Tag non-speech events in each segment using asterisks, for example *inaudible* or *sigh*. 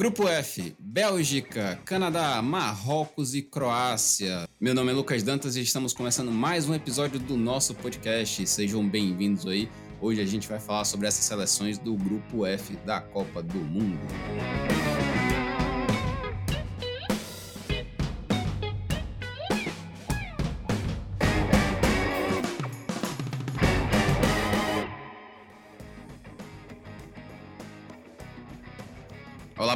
Grupo F: Bélgica, Canadá, Marrocos e Croácia. Meu nome é Lucas Dantas e estamos começando mais um episódio do nosso podcast. Sejam bem-vindos aí. Hoje a gente vai falar sobre essas seleções do Grupo F da Copa do Mundo.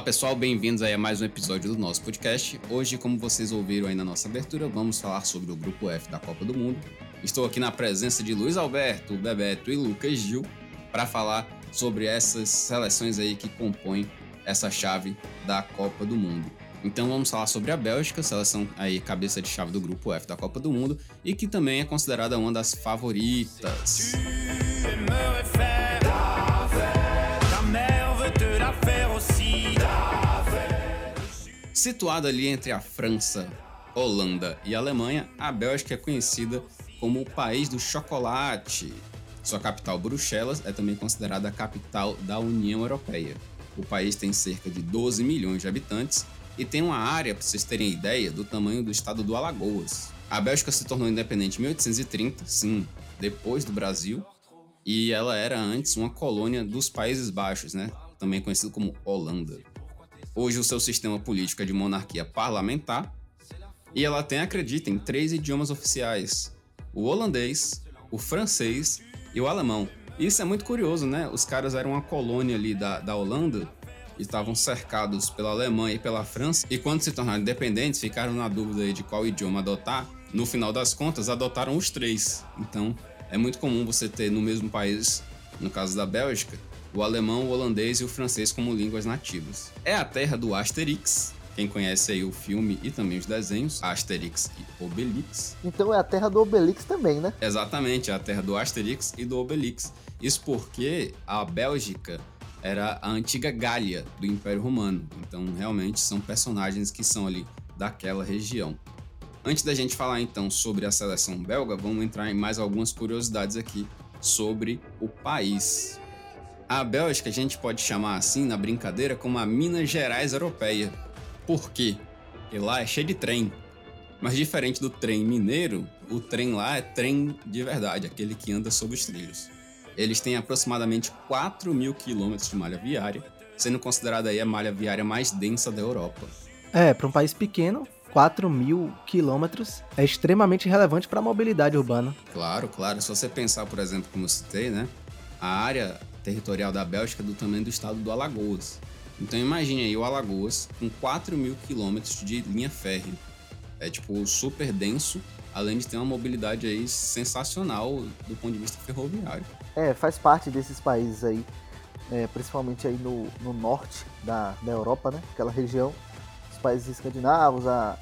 Pessoal, bem-vindos a mais um episódio do nosso podcast. Hoje, como vocês ouviram aí na nossa abertura, vamos falar sobre o Grupo F da Copa do Mundo. Estou aqui na presença de Luiz Alberto, Bebeto e Lucas Gil para falar sobre essas seleções aí que compõem essa chave da Copa do Mundo. Então vamos falar sobre a Bélgica, seleção aí cabeça de chave do grupo F da Copa do Mundo e que também é considerada uma das favoritas. Situada ali entre a França, Holanda e Alemanha, a Bélgica é conhecida como o país do chocolate. Sua capital, Bruxelas, é também considerada a capital da União Europeia. O país tem cerca de 12 milhões de habitantes e tem uma área, para vocês terem ideia, do tamanho do estado do Alagoas. A Bélgica se tornou independente em 1830, sim, depois do Brasil, e ela era antes uma colônia dos Países Baixos, né? Também conhecido como Holanda. Hoje o seu sistema político é de monarquia parlamentar e ela tem, acreditem, três idiomas oficiais: o holandês, o francês e o alemão. Isso é muito curioso, né? Os caras eram uma colônia ali da, da Holanda estavam cercados pela Alemanha e pela França, e quando se tornaram independentes, ficaram na dúvida de qual idioma adotar. No final das contas, adotaram os três. Então, é muito comum você ter no mesmo país, no caso da Bélgica, o alemão, o holandês e o francês como línguas nativas. É a terra do Asterix, quem conhece aí o filme e também os desenhos, Asterix e Obelix. Então é a terra do Obelix também, né? Exatamente, é a terra do Asterix e do Obelix. Isso porque a Bélgica era a antiga Gália do Império Romano. Então, realmente são personagens que são ali daquela região. Antes da gente falar então sobre a seleção belga, vamos entrar em mais algumas curiosidades aqui sobre o país. A Bélgica a gente pode chamar assim, na brincadeira, como a Minas Gerais europeia. Por quê? Porque lá é cheio de trem. Mas diferente do trem mineiro, o trem lá é trem de verdade, aquele que anda sobre os trilhos. Eles têm aproximadamente 4 mil quilômetros de malha viária, sendo considerada aí a malha viária mais densa da Europa. É, para um país pequeno, 4 mil quilômetros é extremamente relevante para a mobilidade urbana. Claro, claro. Se você pensar, por exemplo, como eu citei, né? A área territorial da Bélgica do tamanho do estado do Alagoas. Então imagine aí o Alagoas com 4 mil quilômetros de linha férrea. É tipo super denso, além de ter uma mobilidade aí sensacional do ponto de vista ferroviário. É, faz parte desses países aí, é, principalmente aí no, no norte da, da Europa, né? Aquela região, os países escandinavos, a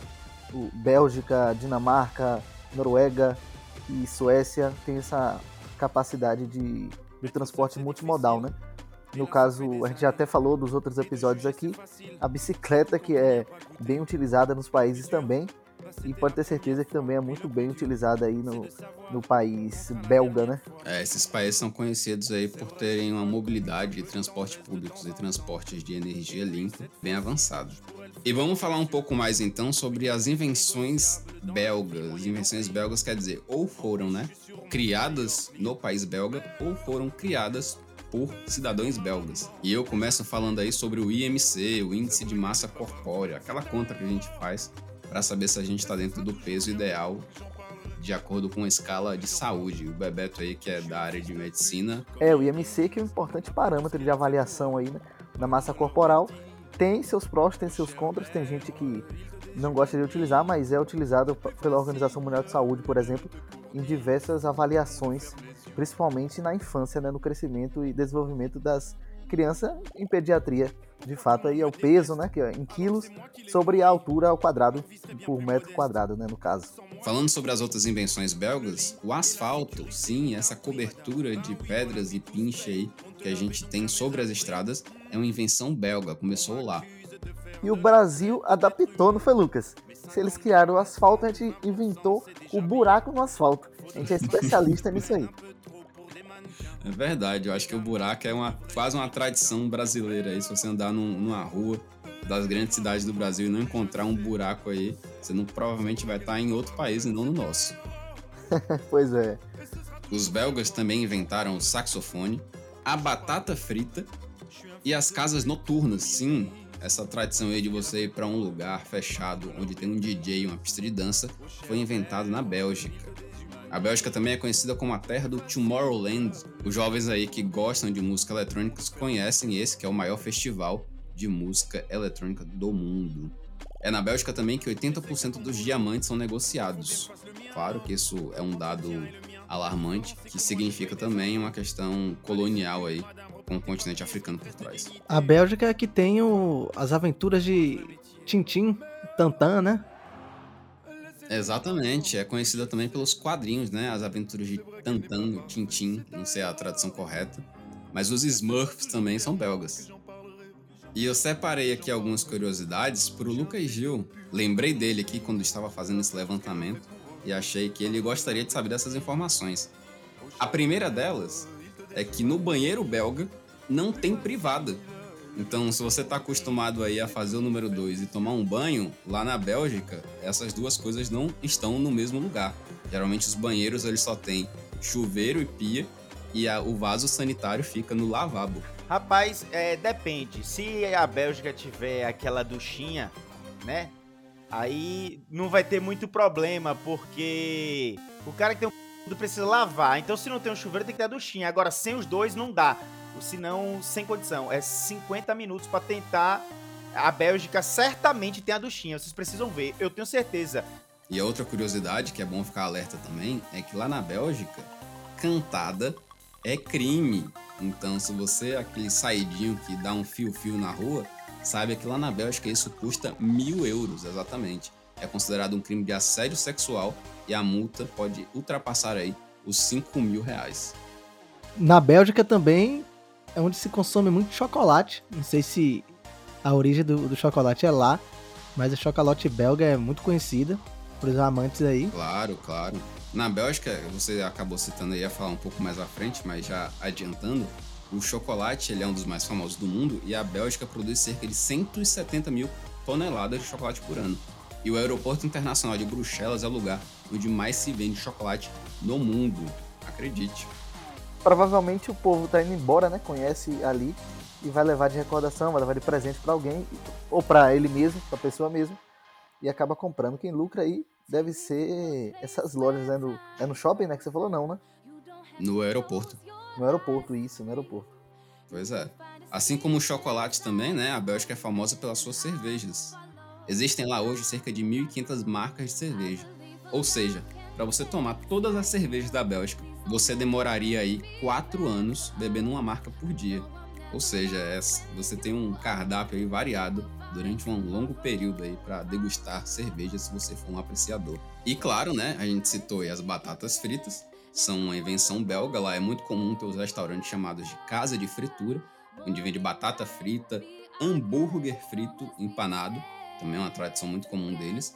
o Bélgica, Dinamarca, Noruega e Suécia tem essa capacidade de de transporte multimodal, né? No caso, a gente já até falou dos outros episódios aqui, a bicicleta que é bem utilizada nos países também, e pode ter certeza que também é muito bem utilizada aí no, no país belga, né? É, esses países são conhecidos aí por terem uma mobilidade de transporte públicos e transportes de energia limpa bem avançado. E vamos falar um pouco mais então sobre as invenções belgas. As invenções belgas quer dizer, ou foram, né, criadas no país belga ou foram criadas por cidadãos belgas. E eu começo falando aí sobre o IMC, o Índice de Massa Corpórea, aquela conta que a gente faz para saber se a gente está dentro do peso ideal de acordo com a escala de saúde. O Bebeto aí, que é da área de medicina. É, o IMC que é um importante parâmetro de avaliação aí, né, da massa corporal. Tem seus prós, tem seus contras, tem gente que não gosta de utilizar, mas é utilizado pela Organização Mundial de Saúde, por exemplo, em diversas avaliações, principalmente na infância, né, no crescimento e desenvolvimento das criança em pediatria, de fato, aí é o peso, né, que é em quilos, sobre a altura ao quadrado, por metro quadrado, né, no caso. Falando sobre as outras invenções belgas, o asfalto, sim, essa cobertura de pedras e pinche aí que a gente tem sobre as estradas, é uma invenção belga, começou lá. E o Brasil adaptou, não foi, Lucas? Se eles criaram o asfalto, a gente inventou o buraco no asfalto. A gente é especialista *laughs* nisso aí. É verdade, eu acho que o buraco é uma, quase uma tradição brasileira aí. Se você andar num, numa rua das grandes cidades do Brasil e não encontrar um buraco aí, você não, provavelmente vai estar em outro país e não no nosso. *laughs* pois é. Os belgas também inventaram o saxofone, a batata frita e as casas noturnas. Sim, essa tradição aí de você ir para um lugar fechado onde tem um DJ e uma pista de dança foi inventado na Bélgica. A Bélgica também é conhecida como a terra do Tomorrowland. Os jovens aí que gostam de música eletrônica conhecem esse, que é o maior festival de música eletrônica do mundo. É na Bélgica também que 80% dos diamantes são negociados. Claro que isso é um dado alarmante, que significa também uma questão colonial aí com o continente africano por trás. A Bélgica é que tem o, as aventuras de Tintin, Tantan, né? Exatamente, é conhecida também pelos quadrinhos, né? As aventuras de Tantan, Tintin, não sei a tradução correta, mas os Smurfs também são belgas. E eu separei aqui algumas curiosidades para o Lucas Gil. Lembrei dele aqui quando estava fazendo esse levantamento e achei que ele gostaria de saber dessas informações. A primeira delas é que no banheiro belga não tem privada. Então, se você está acostumado aí a fazer o número 2 e tomar um banho, lá na Bélgica, essas duas coisas não estão no mesmo lugar. Geralmente os banheiros eles só têm chuveiro e pia e a, o vaso sanitário fica no lavabo. Rapaz, é, depende. Se a Bélgica tiver aquela duchinha, né? Aí não vai ter muito problema, porque o cara que tem um precisa lavar. Então, se não tem um chuveiro, tem que ter a duchinha. Agora, sem os dois, não dá senão sem condição. É 50 minutos para tentar. A Bélgica certamente tem a duchinha, vocês precisam ver, eu tenho certeza. E a outra curiosidade, que é bom ficar alerta também, é que lá na Bélgica, cantada é crime. Então, se você é aquele saidinho que dá um fio-fio na rua, saiba que lá na Bélgica isso custa mil euros, exatamente. É considerado um crime de assédio sexual e a multa pode ultrapassar aí os 5 mil reais. Na Bélgica também é onde se consome muito chocolate. Não sei se a origem do, do chocolate é lá, mas o chocolate belga é muito conhecida por os amantes aí. Claro, claro. Na Bélgica, você acabou citando aí, ia falar um pouco mais à frente, mas já adiantando, o chocolate ele é um dos mais famosos do mundo e a Bélgica produz cerca de 170 mil toneladas de chocolate por ano. E o Aeroporto Internacional de Bruxelas é o lugar onde mais se vende chocolate no mundo. Acredite provavelmente o povo tá indo embora, né? Conhece ali e vai levar de recordação, vai levar de presente para alguém ou para ele mesmo, para a pessoa mesmo e acaba comprando. Quem lucra aí deve ser essas lojas né, no, é no shopping, né? Que você falou não, né? No aeroporto. No aeroporto, isso, no aeroporto. Pois é. Assim como o chocolate também, né? A Bélgica é famosa pelas suas cervejas. Existem lá hoje cerca de 1.500 marcas de cerveja. Ou seja, para você tomar todas as cervejas da Bélgica, você demoraria aí quatro anos bebendo uma marca por dia. Ou seja, é, você tem um cardápio aí variado durante um longo período aí para degustar cerveja se você for um apreciador. E claro, né, a gente citou aí as batatas fritas, são uma invenção belga, lá é muito comum ter os restaurantes chamados de casa de fritura, onde vende batata frita, hambúrguer frito empanado, também é uma tradição muito comum deles.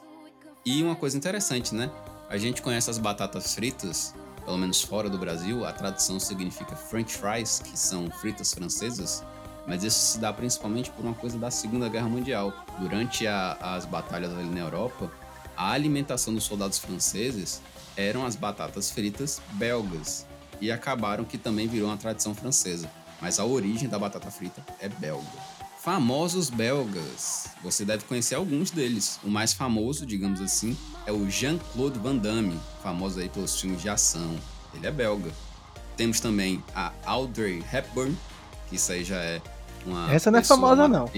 E uma coisa interessante, né? A gente conhece as batatas fritas pelo menos fora do Brasil, a tradução significa French fries, que são fritas francesas, mas isso se dá principalmente por uma coisa da Segunda Guerra Mundial. Durante a, as batalhas ali na Europa, a alimentação dos soldados franceses eram as batatas fritas belgas e acabaram que também virou uma tradição francesa, mas a origem da batata frita é belga. Famosos belgas. Você deve conhecer alguns deles. O mais famoso, digamos assim, é o Jean-Claude Van Damme, famoso aí pelos filmes de ação. Ele é belga. Temos também a Audrey Hepburn, que isso aí já é uma. Essa não é famosa, não.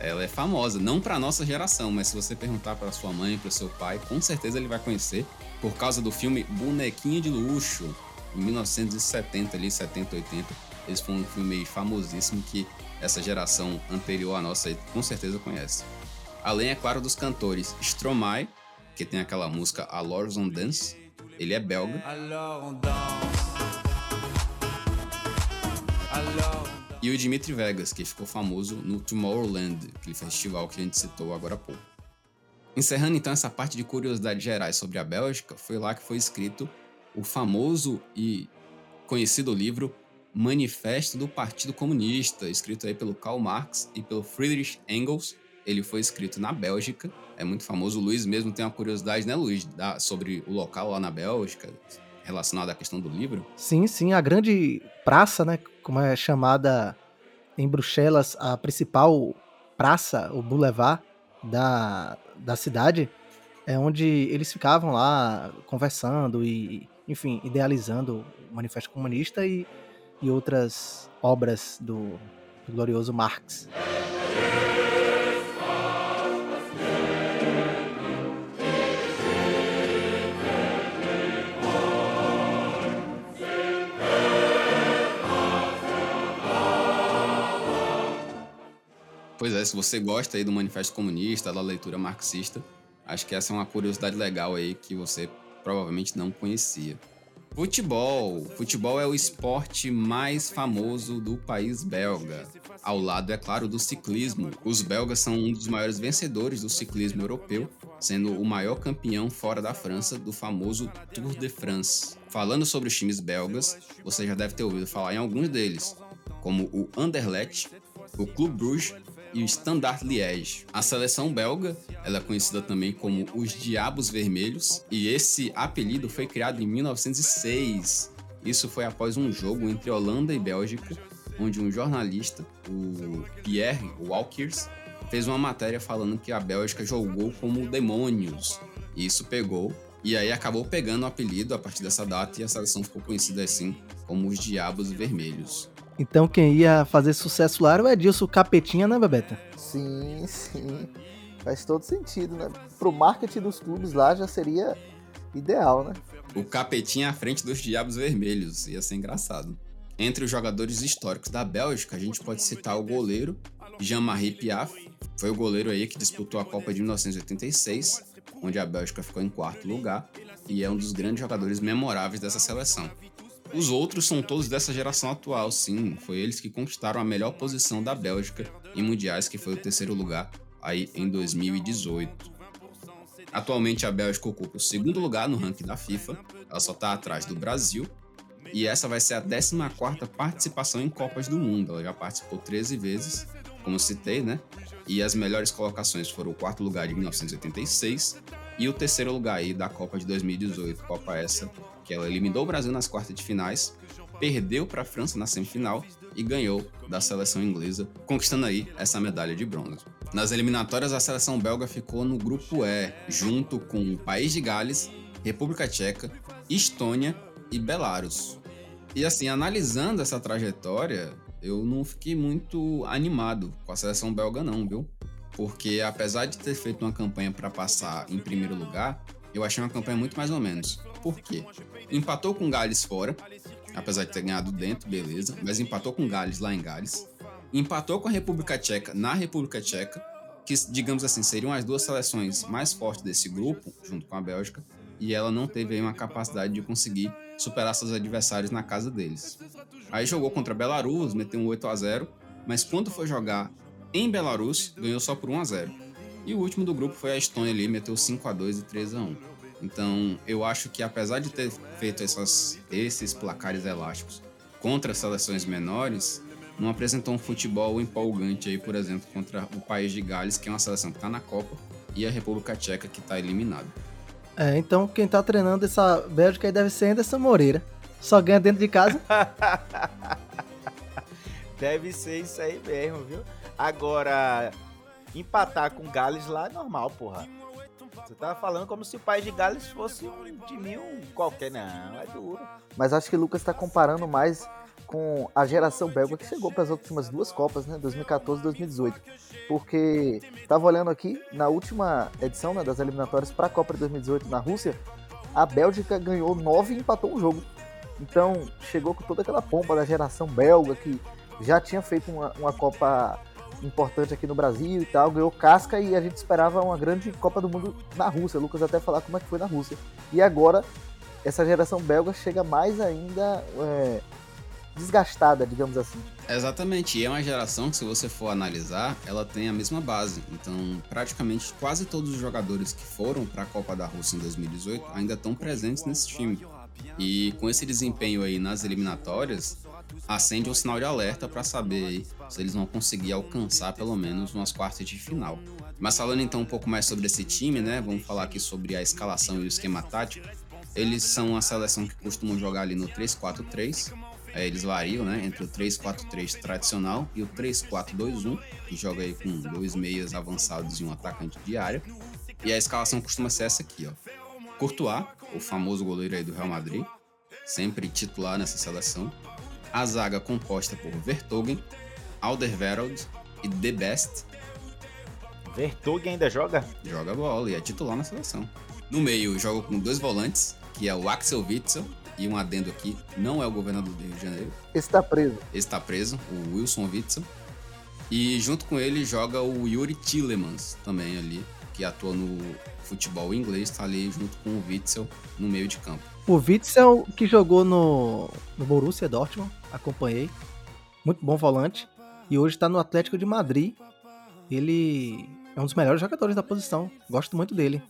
Ela é famosa, não para nossa geração, mas se você perguntar para sua mãe, para seu pai, com certeza ele vai conhecer, por causa do filme Bonequinha de Luxo, em 1970, ali, 70, 80. Esse foi um filme famosíssimo que essa geração anterior à nossa com certeza conhece. Além, é claro, dos cantores Stromae, que tem aquela música Alors on Dance, ele é belga. E o Dimitri Vegas, que ficou famoso no Tomorrowland, aquele festival que a gente citou agora há pouco. Encerrando então essa parte de curiosidades gerais sobre a Bélgica, foi lá que foi escrito o famoso e conhecido livro Manifesto do Partido Comunista, escrito aí pelo Karl Marx e pelo Friedrich Engels. Ele foi escrito na Bélgica, é muito famoso. O Luiz mesmo tem uma curiosidade, né, Luiz, da, sobre o local lá na Bélgica, relacionado à questão do livro. Sim, sim, a grande praça, né, como é chamada em Bruxelas, a principal praça, o boulevard da, da cidade, é onde eles ficavam lá conversando e, enfim, idealizando o Manifesto Comunista e, e outras obras do, do glorioso Marx. Pois é, se você gosta aí do Manifesto Comunista, da leitura marxista, acho que essa é uma curiosidade legal aí que você provavelmente não conhecia. Futebol. Futebol é o esporte mais famoso do país belga. Ao lado, é claro, do ciclismo. Os belgas são um dos maiores vencedores do ciclismo europeu, sendo o maior campeão fora da França do famoso Tour de France. Falando sobre os times belgas, você já deve ter ouvido falar em alguns deles, como o Anderlecht, o Clube Bruges e o Standard Liège. A seleção belga, ela é conhecida também como os Diabos Vermelhos, e esse apelido foi criado em 1906. Isso foi após um jogo entre Holanda e Bélgica, onde um jornalista, o Pierre Walkers, fez uma matéria falando que a Bélgica jogou como demônios. E isso pegou, e aí acabou pegando o apelido a partir dessa data e a seleção ficou conhecida assim como os Diabos Vermelhos. Então quem ia fazer sucesso lá era o Edilson Capetinha, né, Bebeta? Sim, sim. Faz todo sentido, né? Pro marketing dos clubes lá já seria ideal, né? O Capetinha à frente dos Diabos Vermelhos, ia ser engraçado. Entre os jogadores históricos da Bélgica, a gente pode citar o goleiro Jean-Marie Piaf, foi o goleiro aí que disputou a Copa de 1986, onde a Bélgica ficou em quarto lugar, e é um dos grandes jogadores memoráveis dessa seleção. Os outros são todos dessa geração atual, sim. Foi eles que conquistaram a melhor posição da Bélgica em mundiais, que foi o terceiro lugar aí em 2018. Atualmente a Bélgica ocupa o segundo lugar no ranking da FIFA, ela só está atrás do Brasil, e essa vai ser a 14ª participação em Copas do Mundo. Ela já participou 13 vezes, como citei, né? E as melhores colocações foram o quarto lugar de 1986 e o terceiro lugar aí da Copa de 2018, Copa essa que ela eliminou o Brasil nas quartas de finais, perdeu para a França na semifinal e ganhou da seleção inglesa, conquistando aí essa medalha de bronze. Nas eliminatórias, a seleção belga ficou no grupo E, junto com o País de Gales, República Tcheca, Estônia e Belarus. E assim, analisando essa trajetória, eu não fiquei muito animado com a seleção belga não, viu? Porque apesar de ter feito uma campanha para passar em primeiro lugar, eu achei uma campanha muito mais ou menos. Por quê? Empatou com Gales fora, apesar de ter ganhado dentro, beleza, mas empatou com Gales lá em Gales. Empatou com a República Tcheca na República Tcheca, que, digamos assim, seriam as duas seleções mais fortes desse grupo, junto com a Bélgica, e ela não teve uma capacidade de conseguir superar seus adversários na casa deles. Aí jogou contra Belarus, meteu um 8 a 0 mas quando foi jogar em Belarus, ganhou só por 1 a 0 E o último do grupo foi a Estônia ali, meteu 5 a 2 e 3 a 1 então, eu acho que apesar de ter feito essas, esses placares elásticos contra seleções menores, não apresentou um futebol empolgante aí, por exemplo, contra o país de Gales, que é uma seleção que está na Copa, e a República Tcheca, que está eliminada. É, então quem está treinando essa Bélgica aí deve ser Anderson Moreira. Só ganha dentro de casa. *laughs* deve ser isso aí mesmo, viu? Agora, empatar com Gales lá é normal, porra. Você tava falando como se o País de Gales fosse um time qualquer. Não, é duro. Mas acho que o Lucas está comparando mais com a geração belga que chegou para as últimas duas Copas, né? 2014 e 2018. Porque estava olhando aqui, na última edição né, das eliminatórias para a Copa de 2018 na Rússia, a Bélgica ganhou nove e empatou um jogo. Então chegou com toda aquela pompa da geração belga que já tinha feito uma, uma Copa importante aqui no Brasil e tal, ganhou casca e a gente esperava uma grande Copa do Mundo na Rússia. O Lucas até falar como é que foi na Rússia. E agora essa geração belga chega mais ainda é, desgastada, digamos assim. Exatamente, e é uma geração que, se você for analisar, ela tem a mesma base. Então, praticamente quase todos os jogadores que foram para a Copa da Rússia em 2018 ainda estão presentes nesse time. E com esse desempenho aí nas eliminatórias, acende um sinal de alerta para saber se eles vão conseguir alcançar pelo menos umas quartas de final. Mas falando então um pouco mais sobre esse time, né? Vamos falar aqui sobre a escalação e o esquema tático. Eles são uma seleção que costumam jogar ali no 3-4-3. É, eles variam, né? Entre o 3-4-3 tradicional e o 3-4-2-1, que joga aí com dois meias avançados e um atacante de área. E a escalação costuma ser essa aqui, ó. Courtois, o famoso goleiro aí do Real Madrid, sempre titular nessa seleção. A zaga composta por Vertogen, Alderweireld e The Best. Vertogen ainda joga? Joga bola e é titular na seleção. No meio, joga com dois volantes, que é o Axel Witzel e um adendo aqui, não é o governador do Rio de Janeiro. Esse tá preso. Esse tá preso, o Wilson Witzel. E junto com ele joga o Yuri Tillemans também ali, que atua no futebol inglês, tá ali junto com o Witzel no meio de campo. O Witzel que jogou no, no Borussia Dortmund, acompanhei. Muito bom volante. E hoje tá no Atlético de Madrid. Ele é um dos melhores jogadores da posição. Gosto muito dele.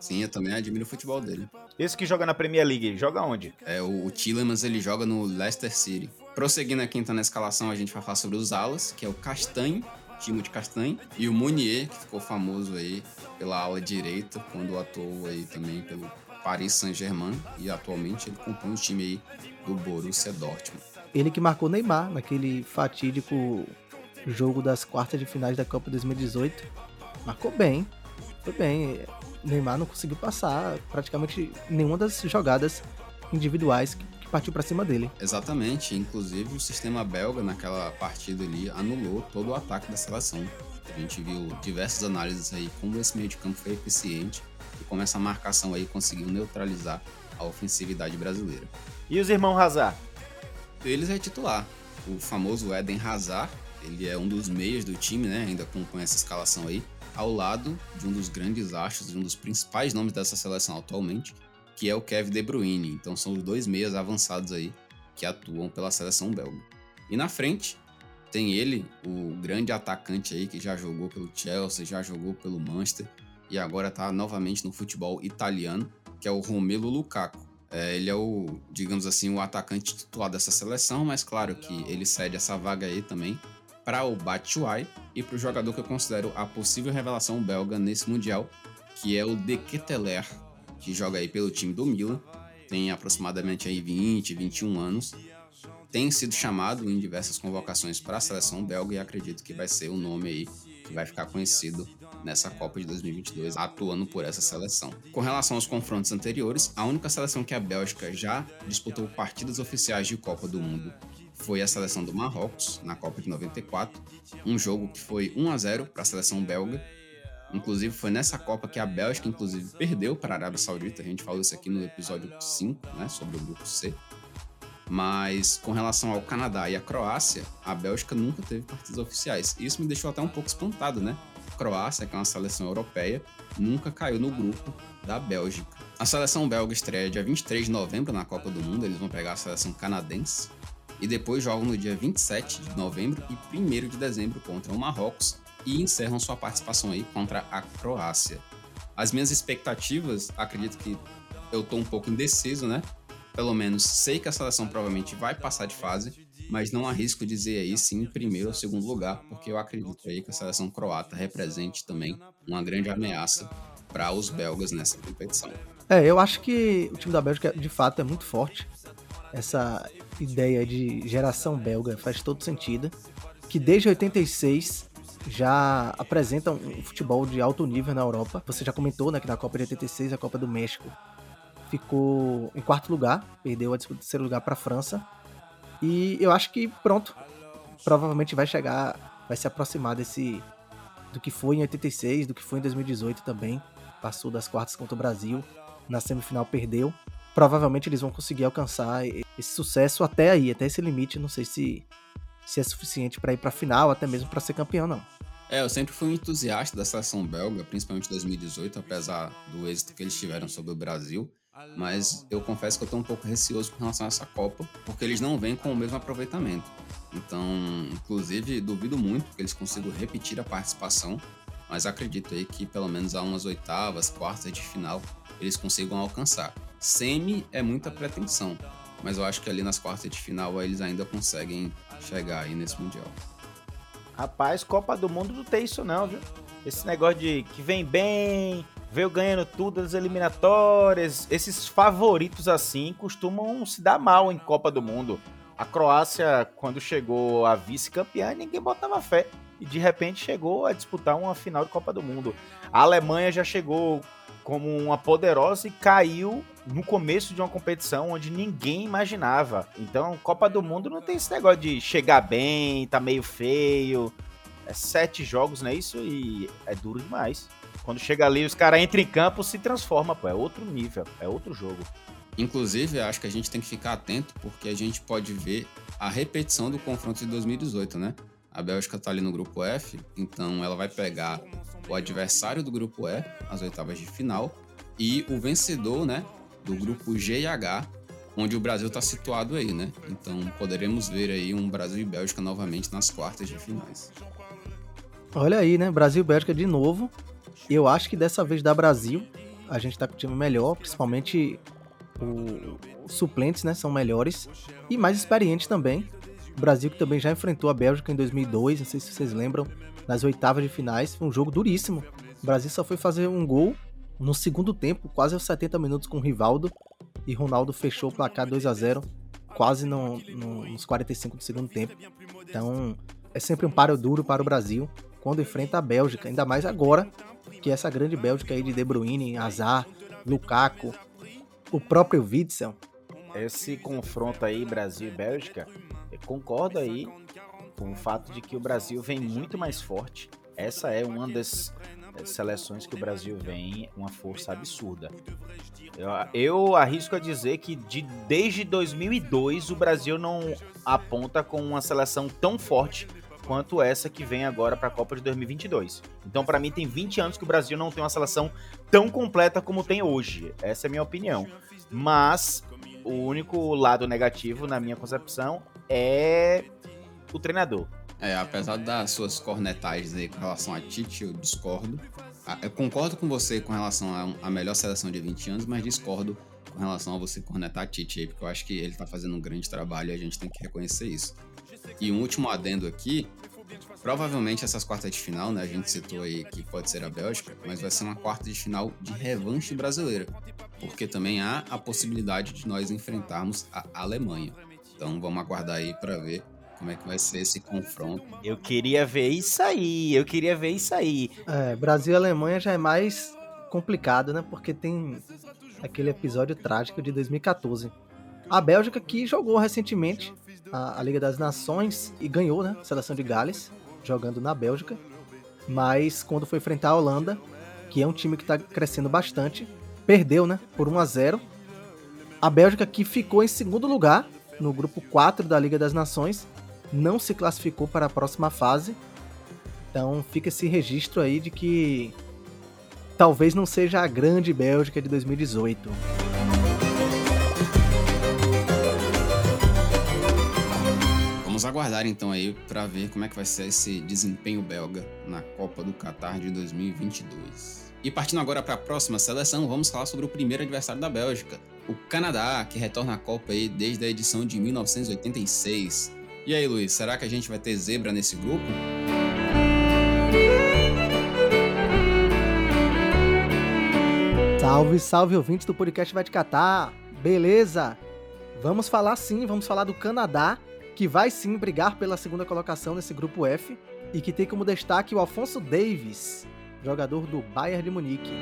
Sim, eu também admiro o futebol dele. Esse que joga na Premier League, joga onde? É, o, o Tillemans, ele joga no Leicester City. Prosseguindo aqui então na escalação, a gente vai falar sobre os alas, que é o Castanho, time de Castanho, e o Munier, que ficou famoso aí pela ala direita, quando atuou aí também pelo Paris Saint-Germain, e atualmente ele compõe o time aí do Borussia Dortmund. Ele que marcou Neymar naquele fatídico jogo das quartas de finais da Copa 2018. Marcou bem, foi bem. Neymar não conseguiu passar praticamente nenhuma das jogadas individuais que, que partiu para cima dele. Exatamente, inclusive o sistema belga naquela partida ali anulou todo o ataque da seleção. A gente viu diversas análises aí como esse meio de campo foi eficiente e como essa marcação aí conseguiu neutralizar a ofensividade brasileira. E os irmãos Hazard? Eles é titular. O famoso Eden Hazard, ele é um dos meias do time, né? Ainda compõe essa escalação aí ao lado de um dos grandes astros, de um dos principais nomes dessa seleção atualmente, que é o Kevin De Bruyne. Então são os dois meias avançados aí que atuam pela seleção belga. E na frente tem ele, o grande atacante aí que já jogou pelo Chelsea, já jogou pelo Manchester e agora está novamente no futebol italiano, que é o Romelu Lukaku. É, ele é o, digamos assim, o atacante titular dessa seleção, mas claro que ele cede essa vaga aí também para o Batshuayi e para o jogador que eu considero a possível revelação belga nesse Mundial, que é o De Ketelaere, que joga aí pelo time do Milan, tem aproximadamente aí 20, 21 anos, tem sido chamado em diversas convocações para a seleção belga e acredito que vai ser o nome aí que vai ficar conhecido nessa Copa de 2022, atuando por essa seleção. Com relação aos confrontos anteriores, a única seleção que a Bélgica já disputou partidas oficiais de Copa do Mundo foi a seleção do Marrocos na Copa de 94, um jogo que foi 1 a 0 para a seleção belga. Inclusive foi nessa Copa que a Bélgica inclusive perdeu para a Arábia Saudita. A gente falou isso aqui no episódio 5, né, sobre o grupo C. Mas com relação ao Canadá e à Croácia, a Bélgica nunca teve partidas oficiais. Isso me deixou até um pouco espantado, né? Croácia, que é uma seleção europeia, nunca caiu no grupo da Bélgica. A seleção belga estreia dia 23 de novembro na Copa do Mundo. Eles vão pegar a seleção canadense e depois jogam no dia 27 de novembro e 1 de dezembro contra o Marrocos e encerram sua participação aí contra a Croácia. As minhas expectativas, acredito que eu tô um pouco indeciso, né? Pelo menos sei que a seleção provavelmente vai passar de fase, mas não arrisco dizer aí sim primeiro ou segundo lugar, porque eu acredito aí que a seleção croata represente também uma grande ameaça para os belgas nessa competição. É, eu acho que o time da Bélgica de fato é muito forte. Essa ideia de geração belga faz todo sentido. Que desde 86 já apresentam um futebol de alto nível na Europa. Você já comentou né, que na Copa de 86, a Copa do México, ficou em quarto lugar, perdeu a disputa de terceiro lugar para a França. E eu acho que pronto, provavelmente vai chegar, vai se aproximar desse do que foi em 86, do que foi em 2018 também. Passou das quartas contra o Brasil, na semifinal perdeu provavelmente eles vão conseguir alcançar esse sucesso até aí, até esse limite. Não sei se, se é suficiente para ir para a final, até mesmo para ser campeão, não. É, eu sempre fui um entusiasta da seleção belga, principalmente 2018, apesar do êxito que eles tiveram sobre o Brasil. Mas eu confesso que eu tô um pouco receoso com relação a essa Copa, porque eles não vêm com o mesmo aproveitamento. Então, inclusive, duvido muito que eles consigam repetir a participação, mas acredito aí que pelo menos a umas oitavas, quartas de final, eles consigam alcançar. Semi é muita pretensão, mas eu acho que ali nas quartas de final eles ainda conseguem chegar aí nesse Mundial. Rapaz, Copa do Mundo não tem isso não, viu? Esse negócio de que vem bem, veio ganhando tudo das eliminatórias, esses favoritos assim costumam se dar mal em Copa do Mundo. A Croácia, quando chegou a vice-campeã, ninguém botava fé. E de repente chegou a disputar uma final de Copa do Mundo. A Alemanha já chegou como uma poderosa e caiu no começo de uma competição onde ninguém imaginava. Então, Copa do Mundo não tem esse negócio de chegar bem, tá meio feio. É sete jogos, não é isso? E é duro demais. Quando chega ali, os caras entram em campo, se transforma, pô. É outro nível, é outro jogo. Inclusive, acho que a gente tem que ficar atento porque a gente pode ver a repetição do confronto de 2018, né? A Bélgica está ali no grupo F, então ela vai pegar o adversário do grupo E, as oitavas de final, e o vencedor, né, do grupo G e H, onde o Brasil está situado aí, né? Então poderemos ver aí um Brasil e Bélgica novamente nas quartas de finais. Olha aí, né? Brasil e Bélgica de novo. Eu acho que dessa vez da Brasil, a gente tá com o time melhor, principalmente os suplentes, né, são melhores e mais experientes também. O Brasil que também já enfrentou a Bélgica em 2002, não sei se vocês lembram, nas oitavas de finais, foi um jogo duríssimo. O Brasil só foi fazer um gol no segundo tempo, quase aos 70 minutos com o Rivaldo, e Ronaldo fechou o placar 2 a 0 quase no, no, nos 45 do segundo tempo. Então, é sempre um paro duro para o Brasil quando enfrenta a Bélgica, ainda mais agora que essa grande Bélgica aí de De Bruyne, Azar, Lukaku, o próprio Witzel. Esse confronto aí, Brasil e Bélgica, eu concordo aí com o fato de que o Brasil vem muito mais forte. Essa é uma das eh, seleções que o Brasil vem uma força absurda. Eu, eu, arrisco a dizer que de, desde 2002 o Brasil não aponta com uma seleção tão forte quanto essa que vem agora para a Copa de 2022. Então, para mim, tem 20 anos que o Brasil não tem uma seleção tão completa como tem hoje. Essa é a minha opinião. Mas o único lado negativo, na minha concepção, é o treinador. É, apesar das suas cornetagens aí com relação a Tite, eu discordo. Ah, eu concordo com você com relação à melhor seleção de 20 anos, mas discordo com relação a você cornetar a Tite aí, porque eu acho que ele tá fazendo um grande trabalho e a gente tem que reconhecer isso. E um último adendo aqui, provavelmente essas quartas de final, né, a gente citou aí que pode ser a Bélgica, mas vai ser uma quarta de final de revanche brasileira, porque também há a possibilidade de nós enfrentarmos a Alemanha. Então vamos aguardar aí para ver como é que vai ser esse confronto. Eu queria ver isso aí, eu queria ver isso aí. É, Brasil e Alemanha já é mais complicado, né? Porque tem aquele episódio trágico de 2014. A Bélgica que jogou recentemente a, a Liga das Nações e ganhou, né? A seleção de Gales, jogando na Bélgica. Mas quando foi enfrentar a Holanda, que é um time que está crescendo bastante, perdeu, né? Por 1 a 0 A Bélgica que ficou em segundo lugar no grupo 4 da Liga das Nações, não se classificou para a próxima fase. Então fica esse registro aí de que talvez não seja a grande Bélgica de 2018. Vamos aguardar então aí para ver como é que vai ser esse desempenho belga na Copa do Catar de 2022. E partindo agora para a próxima seleção, vamos falar sobre o primeiro adversário da Bélgica, o Canadá, que retorna à Copa aí desde a edição de 1986. E aí, Luiz, será que a gente vai ter zebra nesse grupo? Salve, salve ouvintes do podcast Vai Te Catar! Beleza? Vamos falar sim, vamos falar do Canadá, que vai sim brigar pela segunda colocação nesse grupo F e que tem como destaque o Alfonso Davis, jogador do Bayern de Munique.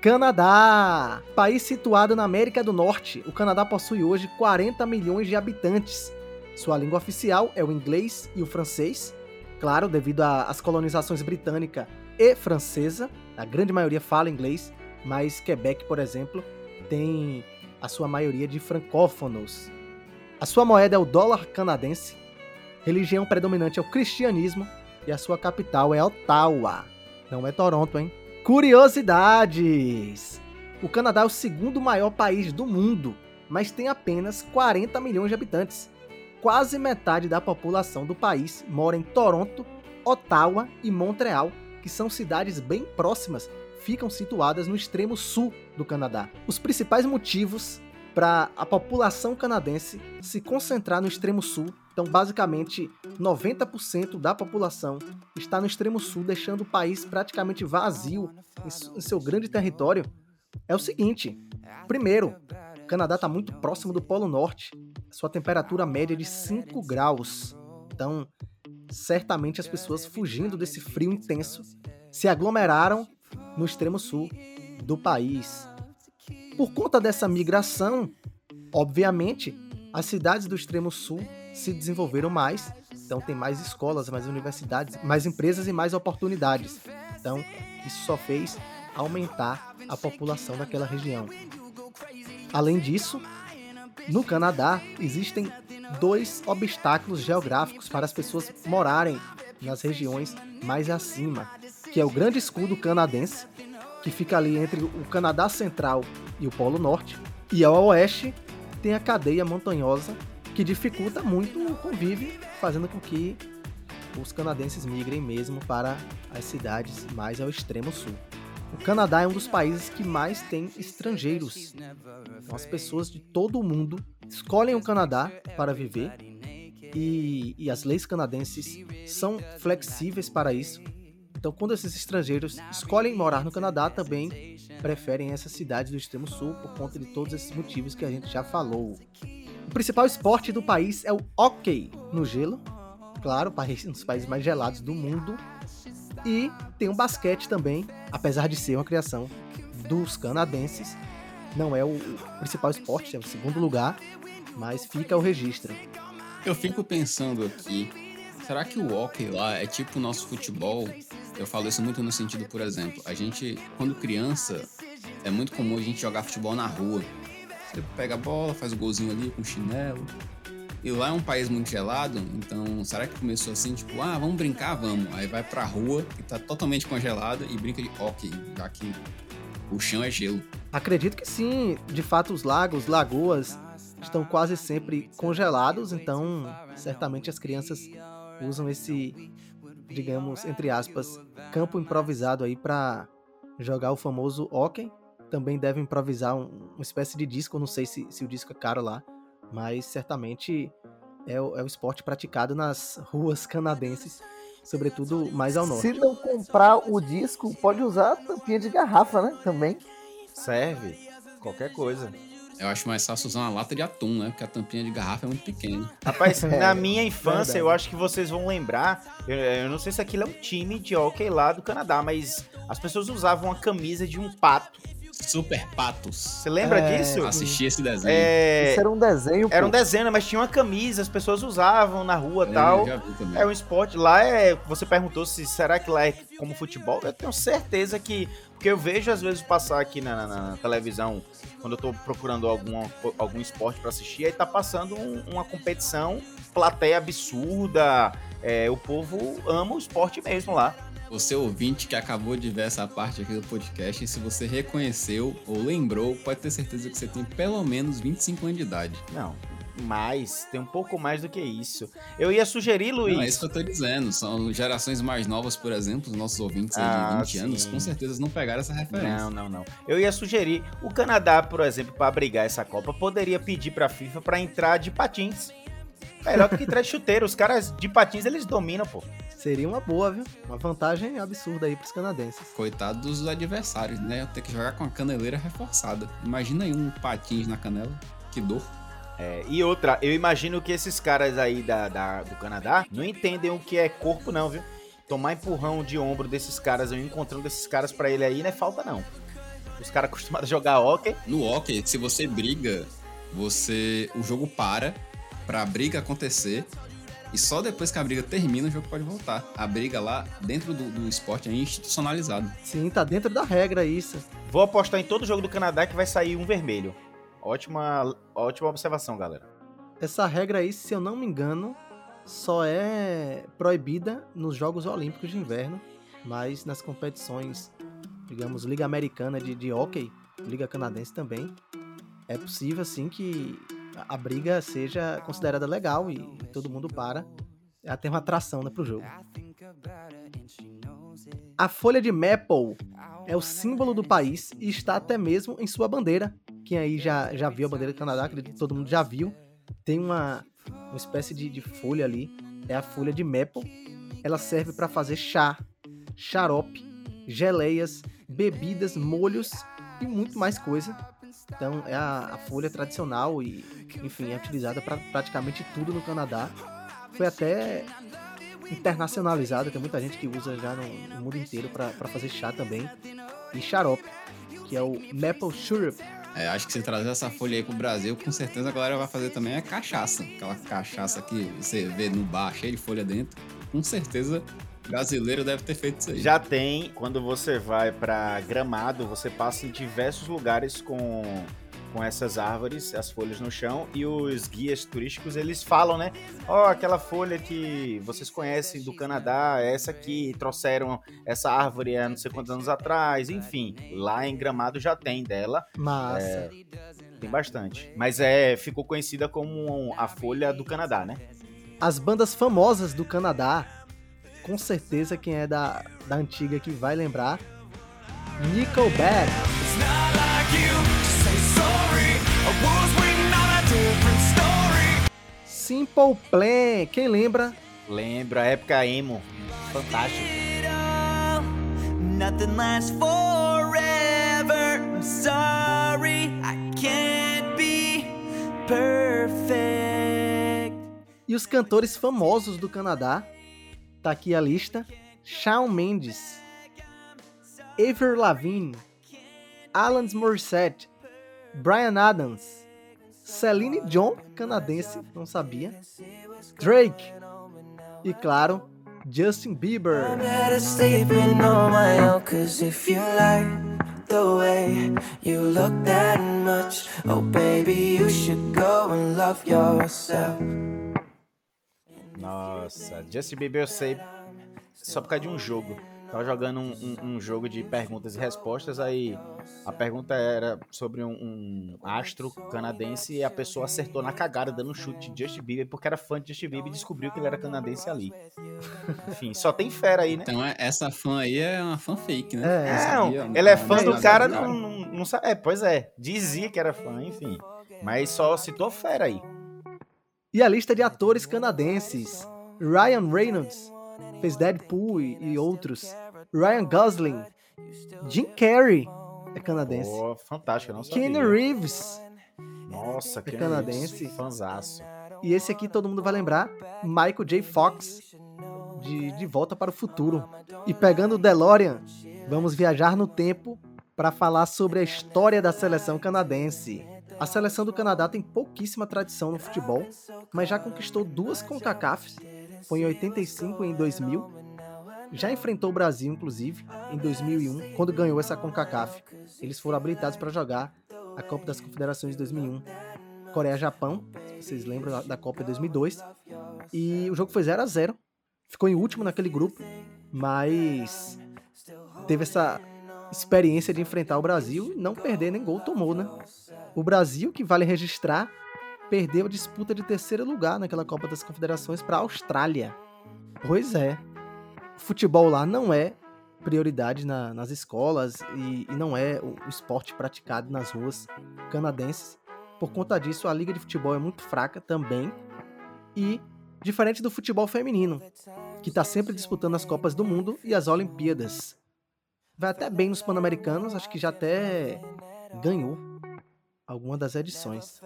Canadá! País situado na América do Norte, o Canadá possui hoje 40 milhões de habitantes. Sua língua oficial é o inglês e o francês, claro, devido às colonizações britânica e francesa. A grande maioria fala inglês, mas Quebec, por exemplo, tem a sua maioria de francófonos. A sua moeda é o dólar canadense, religião predominante é o cristianismo e a sua capital é Ottawa. Não é Toronto, hein? Curiosidades! O Canadá é o segundo maior país do mundo, mas tem apenas 40 milhões de habitantes. Quase metade da população do país mora em Toronto, Ottawa e Montreal, que são cidades bem próximas ficam situadas no extremo sul do Canadá. Os principais motivos para a população canadense se concentrar no extremo sul. Então, basicamente, 90% da população está no extremo sul, deixando o país praticamente vazio em seu grande território. É o seguinte: primeiro, o Canadá está muito próximo do Polo Norte, sua temperatura média é de 5 graus. Então, certamente as pessoas fugindo desse frio intenso se aglomeraram no extremo sul do país. Por conta dessa migração, obviamente, as cidades do extremo sul se desenvolveram mais, então tem mais escolas, mais universidades, mais empresas e mais oportunidades. Então, isso só fez aumentar a população daquela região. Além disso, no Canadá existem dois obstáculos geográficos para as pessoas morarem nas regiões mais acima, que é o Grande Escudo Canadense, que fica ali entre o Canadá Central e o Polo Norte, e ao oeste tem a cadeia montanhosa que dificulta muito o convívio, fazendo com que os canadenses migrem mesmo para as cidades mais ao extremo sul. O Canadá é um dos países que mais tem estrangeiros. Então, as pessoas de todo o mundo escolhem o Canadá para viver e, e as leis canadenses são flexíveis para isso. Então, quando esses estrangeiros escolhem morar no Canadá, também preferem essa cidade do extremo sul por conta de todos esses motivos que a gente já falou. O principal esporte do país é o hockey no gelo, claro, *laughs* um dos países mais gelados do mundo. E tem o basquete também, apesar de ser uma criação dos canadenses. Não é o principal esporte, é o segundo lugar, mas fica o registro. Eu fico pensando aqui, será que o hockey lá é tipo o nosso futebol? Eu falo isso muito no sentido, por exemplo, a gente, quando criança, é muito comum a gente jogar futebol na rua. Você pega a bola, faz o golzinho ali com chinelo. E lá é um país muito gelado, então será que começou assim, tipo, ah, vamos brincar, vamos. Aí vai pra rua, que tá totalmente congelada, e brinca de hockey, já que o chão é gelo. Acredito que sim. De fato, os lagos, lagoas estão quase sempre congelados, então certamente as crianças usam esse, digamos, entre aspas, campo improvisado aí para jogar o famoso hockey. Também deve improvisar um, uma espécie de disco, não sei se, se o disco é caro lá, mas certamente é o, é o esporte praticado nas ruas canadenses, sobretudo mais ao norte. Se não comprar o disco, pode usar a tampinha de garrafa, né? Também. Serve. Qualquer coisa. Eu acho mais fácil usar uma lata de atum, né? Porque a tampinha de garrafa é muito pequena. Rapaz, *laughs* é, na minha infância, verdade. eu acho que vocês vão lembrar. Eu, eu, não sei se aquilo é um time de hockey lá do Canadá, mas as pessoas usavam a camisa de um pato Super Patos. Você lembra é... disso? Assisti esse desenho. É... Isso era um desenho, Era um desenho, mas tinha uma camisa, as pessoas usavam na rua e é, tal. É um esporte. Lá é. Você perguntou se será que lá é como futebol? Eu tenho certeza que. Porque eu vejo às vezes passar aqui na, na, na televisão, quando eu tô procurando algum, algum esporte para assistir, aí tá passando um, uma competição, plateia absurda. É, o povo ama o esporte mesmo lá você ouvinte que acabou de ver essa parte aqui do podcast, se você reconheceu ou lembrou, pode ter certeza que você tem pelo menos 25 anos de idade. Não, mais, tem um pouco mais do que isso. Eu ia sugerir, Luiz. Não, é isso que eu tô dizendo. São gerações mais novas, por exemplo, os nossos ouvintes ah, de 20 sim. anos, com certeza não pegaram essa referência. Não, não, não. Eu ia sugerir, o Canadá, por exemplo, para abrigar essa Copa, poderia pedir pra FIFA para entrar de patins. Melhor do que entrar de chuteiro. Os caras de patins, eles dominam, pô. Seria uma boa, viu? Uma vantagem absurda aí pros canadenses. Coitado dos adversários, né? Ter que jogar com a caneleira reforçada. Imagina aí um patins na canela. Que dor. É, e outra, eu imagino que esses caras aí da, da, do Canadá não entendem o que é corpo, não, viu? Tomar empurrão de ombro desses caras, eu encontrando desses caras para ele aí, não é falta, não. Os caras *laughs* acostumados a jogar hockey. No hockey, se você briga, você. O jogo para pra briga acontecer e só depois que a briga termina, o jogo pode voltar. A briga lá, dentro do, do esporte, é institucionalizado. Sim, tá dentro da regra isso. Vou apostar em todo jogo do Canadá que vai sair um vermelho. Ótima, ótima observação, galera. Essa regra aí, se eu não me engano, só é proibida nos Jogos Olímpicos de Inverno, mas nas competições, digamos, Liga Americana de, de Hockey, Liga Canadense também, é possível, assim, que a briga seja considerada legal e todo mundo para. Ela tem uma atração né, pro jogo. A folha de maple é o símbolo do país e está até mesmo em sua bandeira. Quem aí já, já viu a bandeira do Canadá, acredito que todo mundo já viu. Tem uma, uma espécie de, de folha ali, é a folha de maple. Ela serve para fazer chá, xarope, geleias, bebidas, molhos e muito mais coisa. Então é a, a folha tradicional e, enfim, é utilizada para praticamente tudo no Canadá. Foi até internacionalizada, tem muita gente que usa já no, no mundo inteiro para fazer chá também. E xarope, que é o maple syrup. É, acho que se trazer essa folha aí pro Brasil, com certeza a galera vai fazer também a cachaça. Aquela cachaça que você vê no bar cheia de folha dentro. Com certeza brasileiro deve ter feito isso aí. Já tem, quando você vai para Gramado, você passa em diversos lugares com com essas árvores, as folhas no chão, e os guias turísticos eles falam, né? Ó, oh, aquela folha que vocês conhecem do Canadá, essa aqui, trouxeram essa árvore há não sei quantos anos atrás, enfim. Lá em Gramado já tem dela. Massa. É, tem bastante. Mas é, ficou conhecida como a folha do Canadá, né? As bandas famosas do Canadá, com certeza quem é da, da antiga que vai lembrar, Nickelback. Simple Plan, quem lembra? Lembro, a época emo. Fantástico. Nothing lasts forever. I'm sorry, I can't be perfect. E os cantores famosos do Canadá, tá aqui a lista: Shawn Mendes, Avril Lavigne, Alanis Morissette, Brian Adams, Celine John, canadense, não sabia, Drake e, claro, Justin Bieber. Nossa, Justin Bieber eu sei só por causa de um jogo. Tava jogando um, um, um, jogo de perguntas e respostas, aí a pergunta era sobre um, um, astro canadense e a pessoa acertou na cagada dando um chute de Justin Bieber porque era fã de Justin Bieber e descobriu que ele era canadense ali. *laughs* Enfim, só tem fera aí, né? Então é, essa fã aí é uma fã fake, né? É, sabia, não, ele é fã do cara, não, não, não sabe. É, pois é, dizia que era fã, enfim. Mas só citou fera aí. E a lista de atores canadenses: Ryan Reynolds fez Deadpool e, e outros. Ryan Gosling, Jim Carrey é canadense. Oh, fantástico, não sabia. Keanu Reeves. Nossa, é canadense. Fanzaço. E esse aqui todo mundo vai lembrar, Michael J. Fox, de De Volta para o Futuro. E pegando o DeLorean, vamos viajar no tempo para falar sobre a história da seleção canadense. A seleção do Canadá tem pouquíssima tradição no futebol, mas já conquistou duas CONCACAFs, foi em 85 e em 2000, já enfrentou o Brasil, inclusive, em 2001, quando ganhou essa CONCACAF. Eles foram habilitados para jogar a Copa das Confederações de 2001. Coreia-Japão, vocês lembram da Copa de 2002. E o jogo foi 0 a 0 Ficou em último naquele grupo, mas teve essa experiência de enfrentar o Brasil e não perder nem gol tomou, né? O Brasil, que vale registrar, perdeu a disputa de terceiro lugar naquela Copa das Confederações para a Austrália. Pois é, futebol lá não é prioridade na, nas escolas e, e não é o, o, esporte praticado nas ruas canadenses. Por conta disso, a liga de futebol é muito fraca também e diferente do futebol feminino, que está sempre disputando as Copas do Mundo e as Olimpíadas. Vai até bem nos Pan-Americanos, acho que já até ganhou alguma das edições.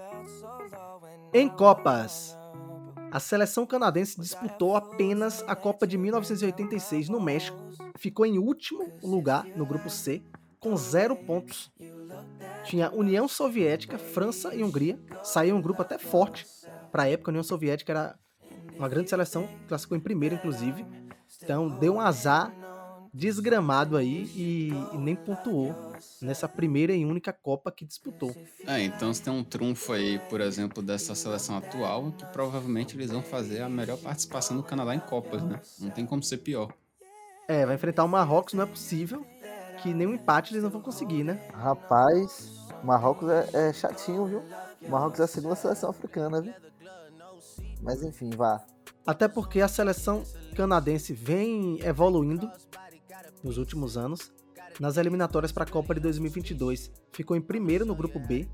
Em Copas, a seleção canadense disputou apenas a Copa de 1986 no México, ficou em último lugar no grupo C, com zero pontos. Tinha União Soviética, França e Hungria. Saiu um grupo até forte. Para a época, a União Soviética era uma grande seleção, classificou em primeiro, inclusive. Então, deu um azar desgramado aí e, e, nem pontuou nessa primeira e única Copa que disputou. É, então se tem um trunfo aí, por exemplo, dessa seleção atual, que provavelmente eles vão fazer a melhor participação do Canadá em Copas, né? Não tem como ser pior. É, vai enfrentar o Marrocos, não é possível que nenhum empate eles não vão conseguir, né? Rapaz, o Marrocos é, é chatinho, viu? O Marrocos é a segunda seleção africana, viu? Mas enfim, vá. Até porque a seleção canadense vem evoluindo nos últimos anos. nas eliminatórias para a Copa de 2022. Ficou em primeiro no grupo B.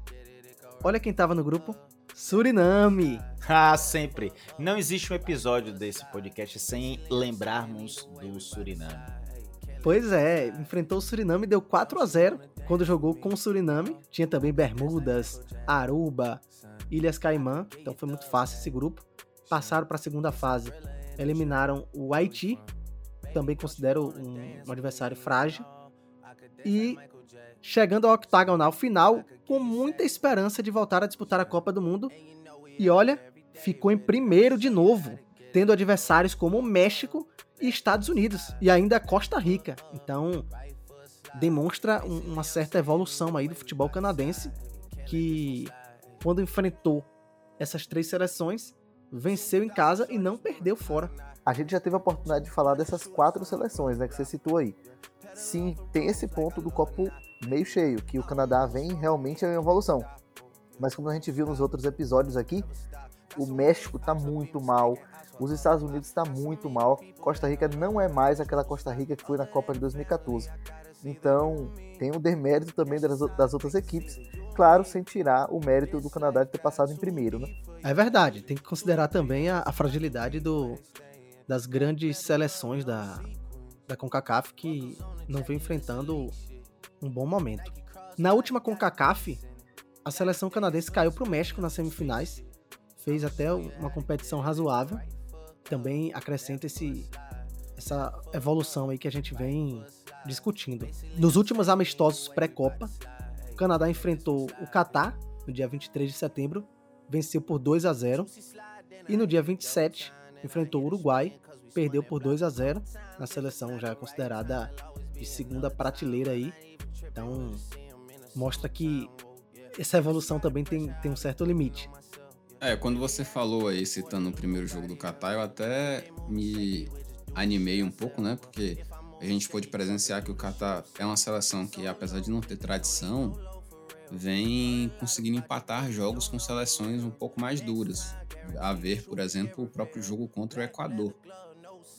Olha quem estava no grupo: Suriname. *laughs* Ah, sempre. Não existe um episódio desse podcast sem lembrarmos do Suriname. Pois é, enfrentou o Suriname e deu 4 a 0 quando jogou com o Suriname. Tinha também Bermudas, Aruba, Ilhas Caimã, então foi muito fácil esse grupo. Passaram para a segunda fase, eliminaram o Haiti, também considero um, um adversário frágil. E chegando ao octagonal final, com muita esperança de voltar a disputar a Copa do Mundo. E olha, ficou em primeiro de novo, tendo adversários como o México e Estados Unidos, e ainda Costa Rica. Então, demonstra um, uma certa evolução aí do futebol canadense, que quando enfrentou essas três seleções, venceu em casa e não perdeu fora. A gente já teve a oportunidade de falar dessas quatro seleções, né, que você citou aí. Sim, tem esse ponto do copo meio cheio, que o Canadá vem realmente em evolução. Mas como a gente viu nos outros episódios aqui, o México tá muito mal, os Estados Unidos está muito mal. Costa Rica não é mais aquela Costa Rica que foi na Copa de 2014. Então, tem um demérito também das, das outras equipes. Claro, sem tirar o mérito do Canadá de ter passado em primeiro, né? É verdade, tem que considerar também a, a fragilidade do, das grandes seleções da, da CONCACAF que não vem enfrentando um bom momento. Na última CONCACAF, a seleção canadense caiu para o México nas semifinais, fez até uma competição razoável, também acrescenta esse, essa evolução aí que a gente vem discutindo. Nos últimos amistosos pré-Copa, o Canadá enfrentou o Catar no dia 23 de setembro, venceu por 2 a 0 e no dia 27 enfrentou o Uruguai, perdeu por 2 a 0 na seleção já considerada de segunda prateleira aí. Então, mostra que essa evolução também tem, tem um certo limite. É, quando você falou aí, citando o primeiro jogo do Qatar, eu até me animei um pouco, né? Porque a gente pôde presenciar que o Qatar é uma seleção que, apesar de não ter tradição, vem conseguindo empatar jogos com seleções um pouco mais duras. A ver, por exemplo, o próprio jogo contra o Equador.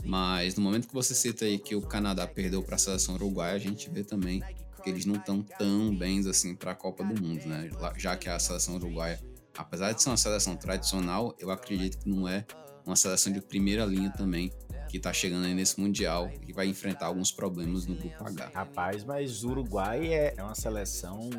Mas no momento que você cita aí que o Canadá perdeu para a seleção uruguaia, a gente vê também que eles não estão tão bem assim para a Copa do Mundo, né? Já que a seleção uruguaia apesar de ser uma seleção tradicional, eu acredito que não é uma seleção de primeira linha também que tá chegando aí nesse Mundial e vai enfrentar alguns problemas no Grupo H. Rapaz, mas o Uruguai é, é uma seleção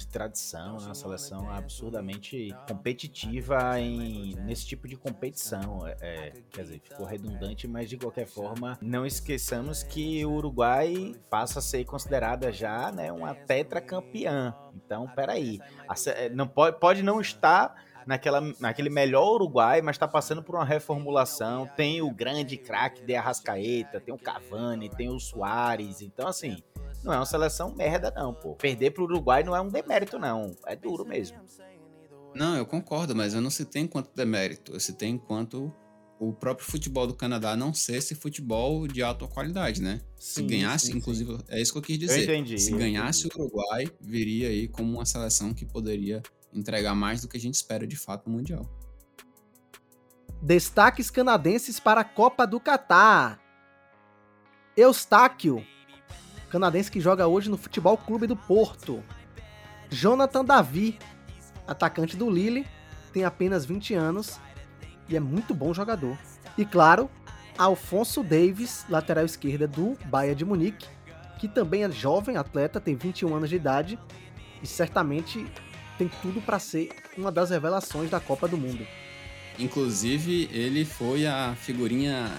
de tradição, é uma seleção absurdamente competitiva em, nesse tipo de competição. É, é, quer dizer, ficou redundante, mas de qualquer forma, não esqueçamos que o Uruguai passa a ser considerada já né, uma tetracampeã. Então, peraí, é, não pode, pode não estar naquela, naquele melhor Uruguai, mas está passando por uma reformulação. Tem o grande craque de Arrascaeta, tem o Cavani, tem o Soares. Então, assim, não é uma seleção merda, não, pô. Perder pro Uruguai não é um demérito, não. É duro mesmo. Não, eu concordo, mas eu não citei enquanto demérito. Eu citei enquanto o próprio futebol do Canadá não ser esse futebol de alta qualidade, né? Sim, se ganhasse, sim, inclusive, sim. é isso que eu quis dizer. Eu entendi, se ganhasse o Uruguai, viria aí como uma seleção que poderia entregar mais do que a gente espera de fato no Mundial. Destaques canadenses para a Copa do Catar. Eustáquio, canadense que joga hoje no Futebol Clube do Porto. Jonathan Davi, atacante do Lille, tem apenas 20 anos e é muito bom jogador. E claro, Alfonso Davis, lateral esquerda do Bayern de Munique, que também é jovem atleta, tem 21 anos de idade e certamente tem tudo para ser uma das revelações da Copa do Mundo. Inclusive, ele foi a figurinha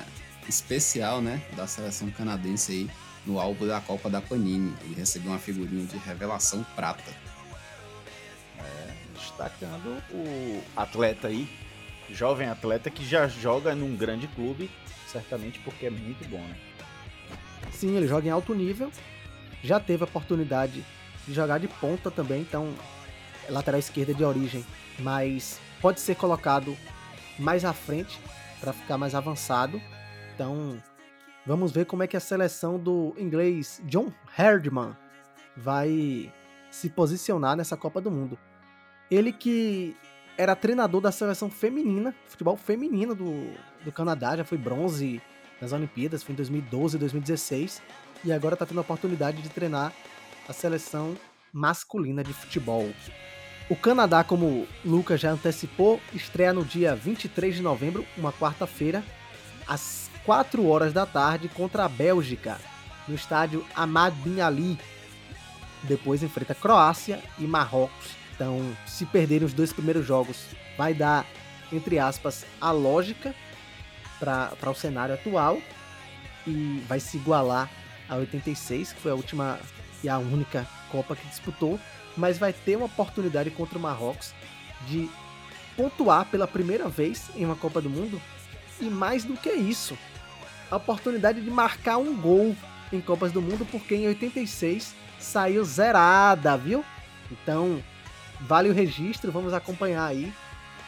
especial, né, da seleção canadense aí no álbum da Copa da Panini. Ele recebeu uma figurinha de revelação prata. É, destacando o atleta aí, jovem atleta que já joga num grande clube, certamente porque é muito bom, né? Sim, ele joga em alto nível, já teve a oportunidade de jogar de ponta também, então é lateral esquerda de origem, mas pode ser colocado mais à frente para ficar mais avançado. Então, Vamos ver como é que a seleção do inglês John Herdman vai se posicionar nessa Copa do Mundo. Ele que era treinador da seleção feminina, futebol feminino do, do Canadá, já foi bronze nas Olimpíadas, foi em 2012 e 2016. e agora está tendo a oportunidade de treinar a seleção masculina de futebol. O Canadá, como o Lucas já antecipou, estreia no dia 23 de novembro, uma quarta-feira, às 4 horas da tarde, contra a Bélgica, no estádio Ahmad Bin Ali. Depois enfrenta Croácia e Marrocos. Então, se perderem os dois primeiros jogos, vai dar, entre aspas, a lógica para o cenário atual e vai se igualar a 86, que foi a última e a única Copa que disputou, mas vai ter uma oportunidade contra o Marrocos de pontuar pela primeira vez em uma Copa do Mundo e mais do que isso, a oportunidade de marcar um gol em Copas do Mundo, porque em 86 saiu zerada, viu? Então, vale o registro, vamos acompanhar aí.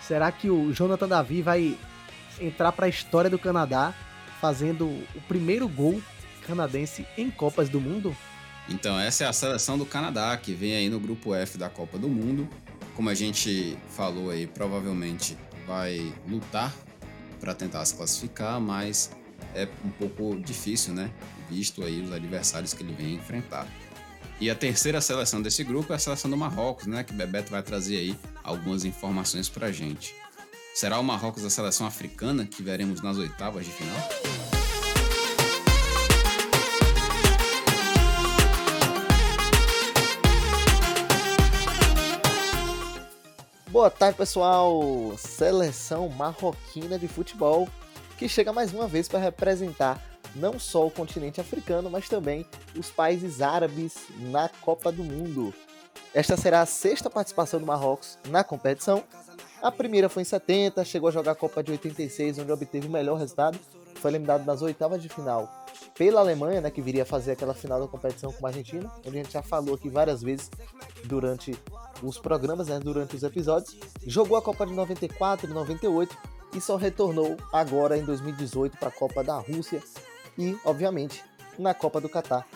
Será que o Jonathan Davi vai entrar para a história do Canadá fazendo o primeiro gol canadense em Copas do Mundo? Então, essa é a seleção do Canadá, que vem aí no grupo F da Copa do Mundo. Como a gente falou aí, provavelmente vai lutar para tentar se classificar, mas é um pouco difícil, né? Visto aí os adversários que ele vem enfrentar. E a terceira seleção desse grupo é a seleção do Marrocos, né? Que Bebeto vai trazer aí algumas informações pra gente. Será o Marrocos a seleção africana que veremos nas oitavas de final? Boa tarde, pessoal! Seleção marroquina de futebol que chega mais uma vez para representar não só o continente africano, mas também os países árabes na Copa do Mundo. Esta será a sexta participação do Marrocos na competição a primeira foi em 70, chegou a jogar a Copa de 86, onde obteve o melhor resultado. Foi eliminado nas oitavas de final pela Alemanha, né, que viria fazer aquela final da competição com a Argentina, onde a gente já falou aqui várias vezes durante os programas, né, durante os episódios. Jogou a Copa de 94 e 98 e só retornou agora em 2018 para a Copa da Rússia e, obviamente, na Copa do Catar.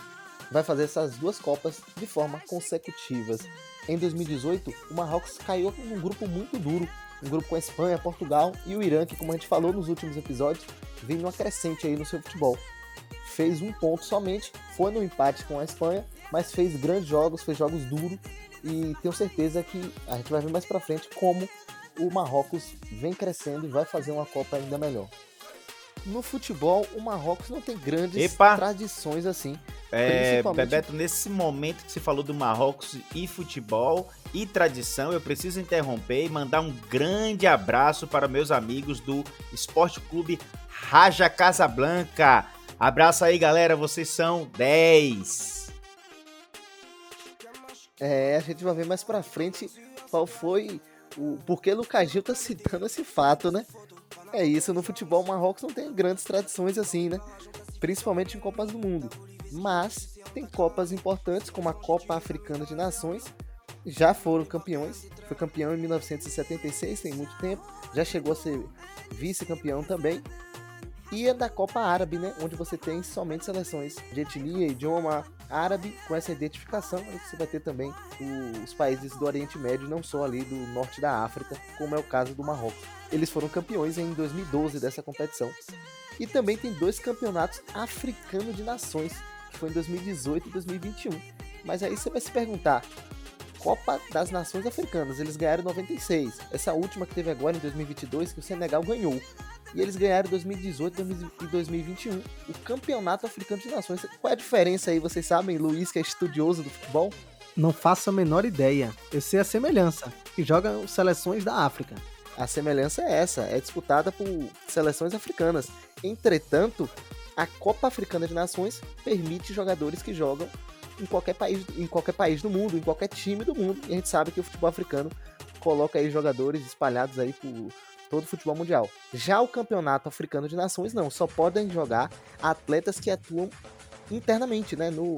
Vai fazer essas duas Copas de forma consecutivas. Em 2018, o Marrocos caiu num grupo muito duro, um grupo com a Espanha, Portugal e o Irã, que como a gente falou nos últimos episódios, vem numa crescente aí no seu futebol. Fez um ponto somente, foi no empate com a Espanha, mas fez grandes jogos, fez jogos duros e tenho certeza que a gente vai ver mais para frente como o Marrocos vem crescendo e vai fazer uma Copa ainda melhor. No futebol, o Marrocos não tem grandes Epa. tradições assim. É, Principalmente- Bebeto, nesse momento que você falou do Marrocos e futebol e tradição, eu preciso interromper e mandar um grande abraço para meus amigos do Esporte Clube Raja Casablanca. Abraço aí, galera, vocês são 10. É, a gente vai ver mais pra frente qual foi o porquê Lucas Gil tá citando esse fato, né? É isso, no futebol Marrocos não tem grandes tradições assim, né? Principalmente em Copas do Mundo. Mas tem Copas importantes, como a Copa Africana de Nações. Já foram campeões. Foi campeão em 1976, tem muito tempo. Já chegou a ser vice-campeão também. E é da Copa Árabe, né? Onde você tem somente seleções de etnia, idioma árabe, com essa identificação. Aí você vai ter também os países do Oriente Médio, não só ali do norte da África, como é o caso do Marrocos. Eles foram campeões em 2012 dessa competição. E também tem dois campeonatos africanos de nações, que foi em 2018 e 2021. Mas aí você vai se perguntar, Copa das Nações Africanas, eles ganharam em 96. Essa última que teve agora em 2022, que o Senegal ganhou. E eles ganharam em 2018 e 2021 o Campeonato Africano de Nações. Qual é a diferença aí, vocês sabem? Luiz, que é estudioso do futebol? Não faço a menor ideia. Eu sei a semelhança, que jogam seleções da África. A semelhança é essa, é disputada por seleções africanas. Entretanto, a Copa Africana de Nações permite jogadores que jogam em qualquer país, em qualquer país do mundo, em qualquer time do mundo. E a gente sabe que o futebol africano coloca aí jogadores espalhados aí por todo futebol mundial. Já o Campeonato Africano de Nações não, só podem jogar atletas que atuam internamente, né, no,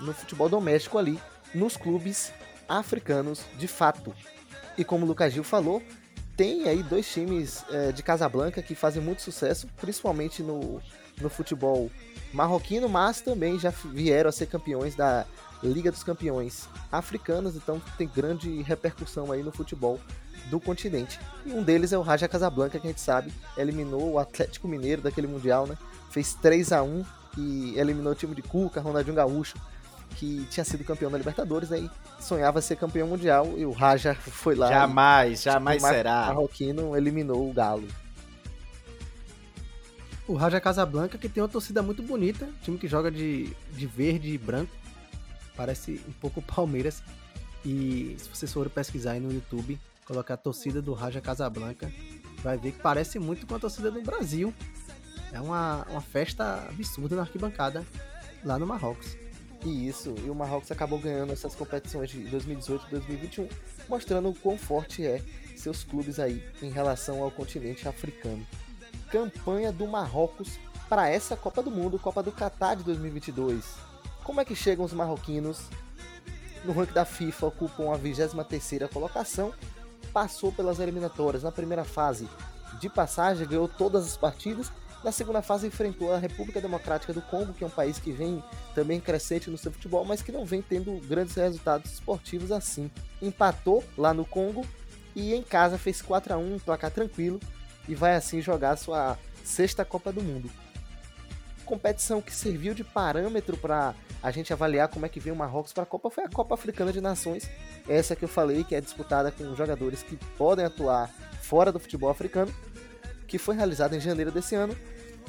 no futebol doméstico ali, nos clubes africanos de fato. E como o Lucas Gil falou, tem aí dois times eh, de Casablanca que fazem muito sucesso, principalmente no, no futebol marroquino, mas também já vieram a ser campeões da Liga dos Campeões africanos, então tem grande repercussão aí no futebol do continente. E um deles é o Raja Casablanca, que a gente sabe, eliminou o Atlético Mineiro daquele Mundial, né? Fez 3 a 1 e eliminou o time de Cuca, Ronaldinho Gaúcho, que tinha sido campeão da Libertadores, né? E sonhava ser campeão mundial e o Raja foi lá. Jamais, jamais será. O Marroquino eliminou o Galo. O Raja Casablanca, que tem uma torcida muito bonita, time que joga de, de verde e branco, parece um pouco *laughs* Palmeiras. E se vocês forem pesquisar aí no YouTube, colocar a torcida do Raja Casablanca, vai ver que parece muito com a torcida do Brasil. É uma, uma festa absurda na arquibancada lá no Marrocos. E isso, e o Marrocos acabou ganhando essas competições de 2018 e 2021, mostrando o quão forte é seus clubes aí em relação ao continente africano. Campanha do Marrocos para essa Copa do Mundo, Copa do Catar de 2022. Como é que chegam os marroquinos? No ranking da FIFA ocupam a 23ª colocação, passou pelas eliminatórias na primeira fase de passagem, ganhou todas as partidas na segunda fase enfrentou a República Democrática do Congo, que é um país que vem também crescente no seu futebol, mas que não vem tendo grandes resultados esportivos assim. Empatou lá no Congo e em casa fez 4 a 1 um placar tranquilo, e vai assim jogar sua sexta Copa do Mundo. Competição que serviu de parâmetro para a gente avaliar como é que vem o Marrocos para a Copa foi a Copa Africana de Nações, essa que eu falei que é disputada com jogadores que podem atuar fora do futebol africano que foi realizada em janeiro desse ano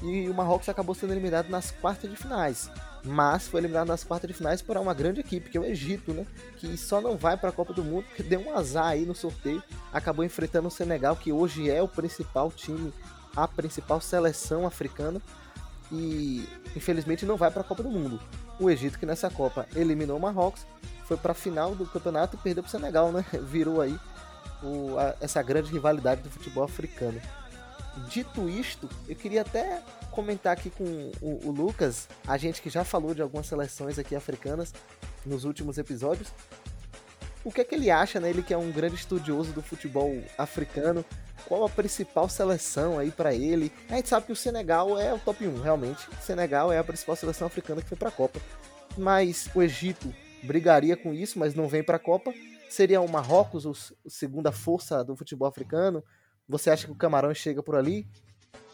e o Marrocos acabou sendo eliminado nas quartas de finais. Mas foi eliminado nas quartas de finais por uma grande equipe, que é o Egito, né? Que só não vai para a Copa do Mundo porque deu um azar aí no sorteio. Acabou enfrentando o Senegal, que hoje é o principal time, a principal seleção africana. E infelizmente não vai para a Copa do Mundo. O Egito, que nessa Copa eliminou o Marrocos, foi para a final do campeonato e perdeu para o Senegal, né? *laughs* Virou aí o, a, essa grande rivalidade do futebol africano. Dito isto, eu queria até comentar aqui com o, o, Lucas, a gente que já falou de algumas seleções aqui africanas nos últimos episódios. O que é que ele acha, né? Ele que é um grande estudioso do futebol africano. Qual a principal seleção aí para ele? A gente sabe que o Senegal é o top 1, realmente. O Senegal é a principal seleção africana que foi para a Copa. Mas o Egito brigaria com isso, mas não vem para a Copa. Seria o Marrocos, a segunda força do futebol africano. Você acha que o Camarão chega por ali?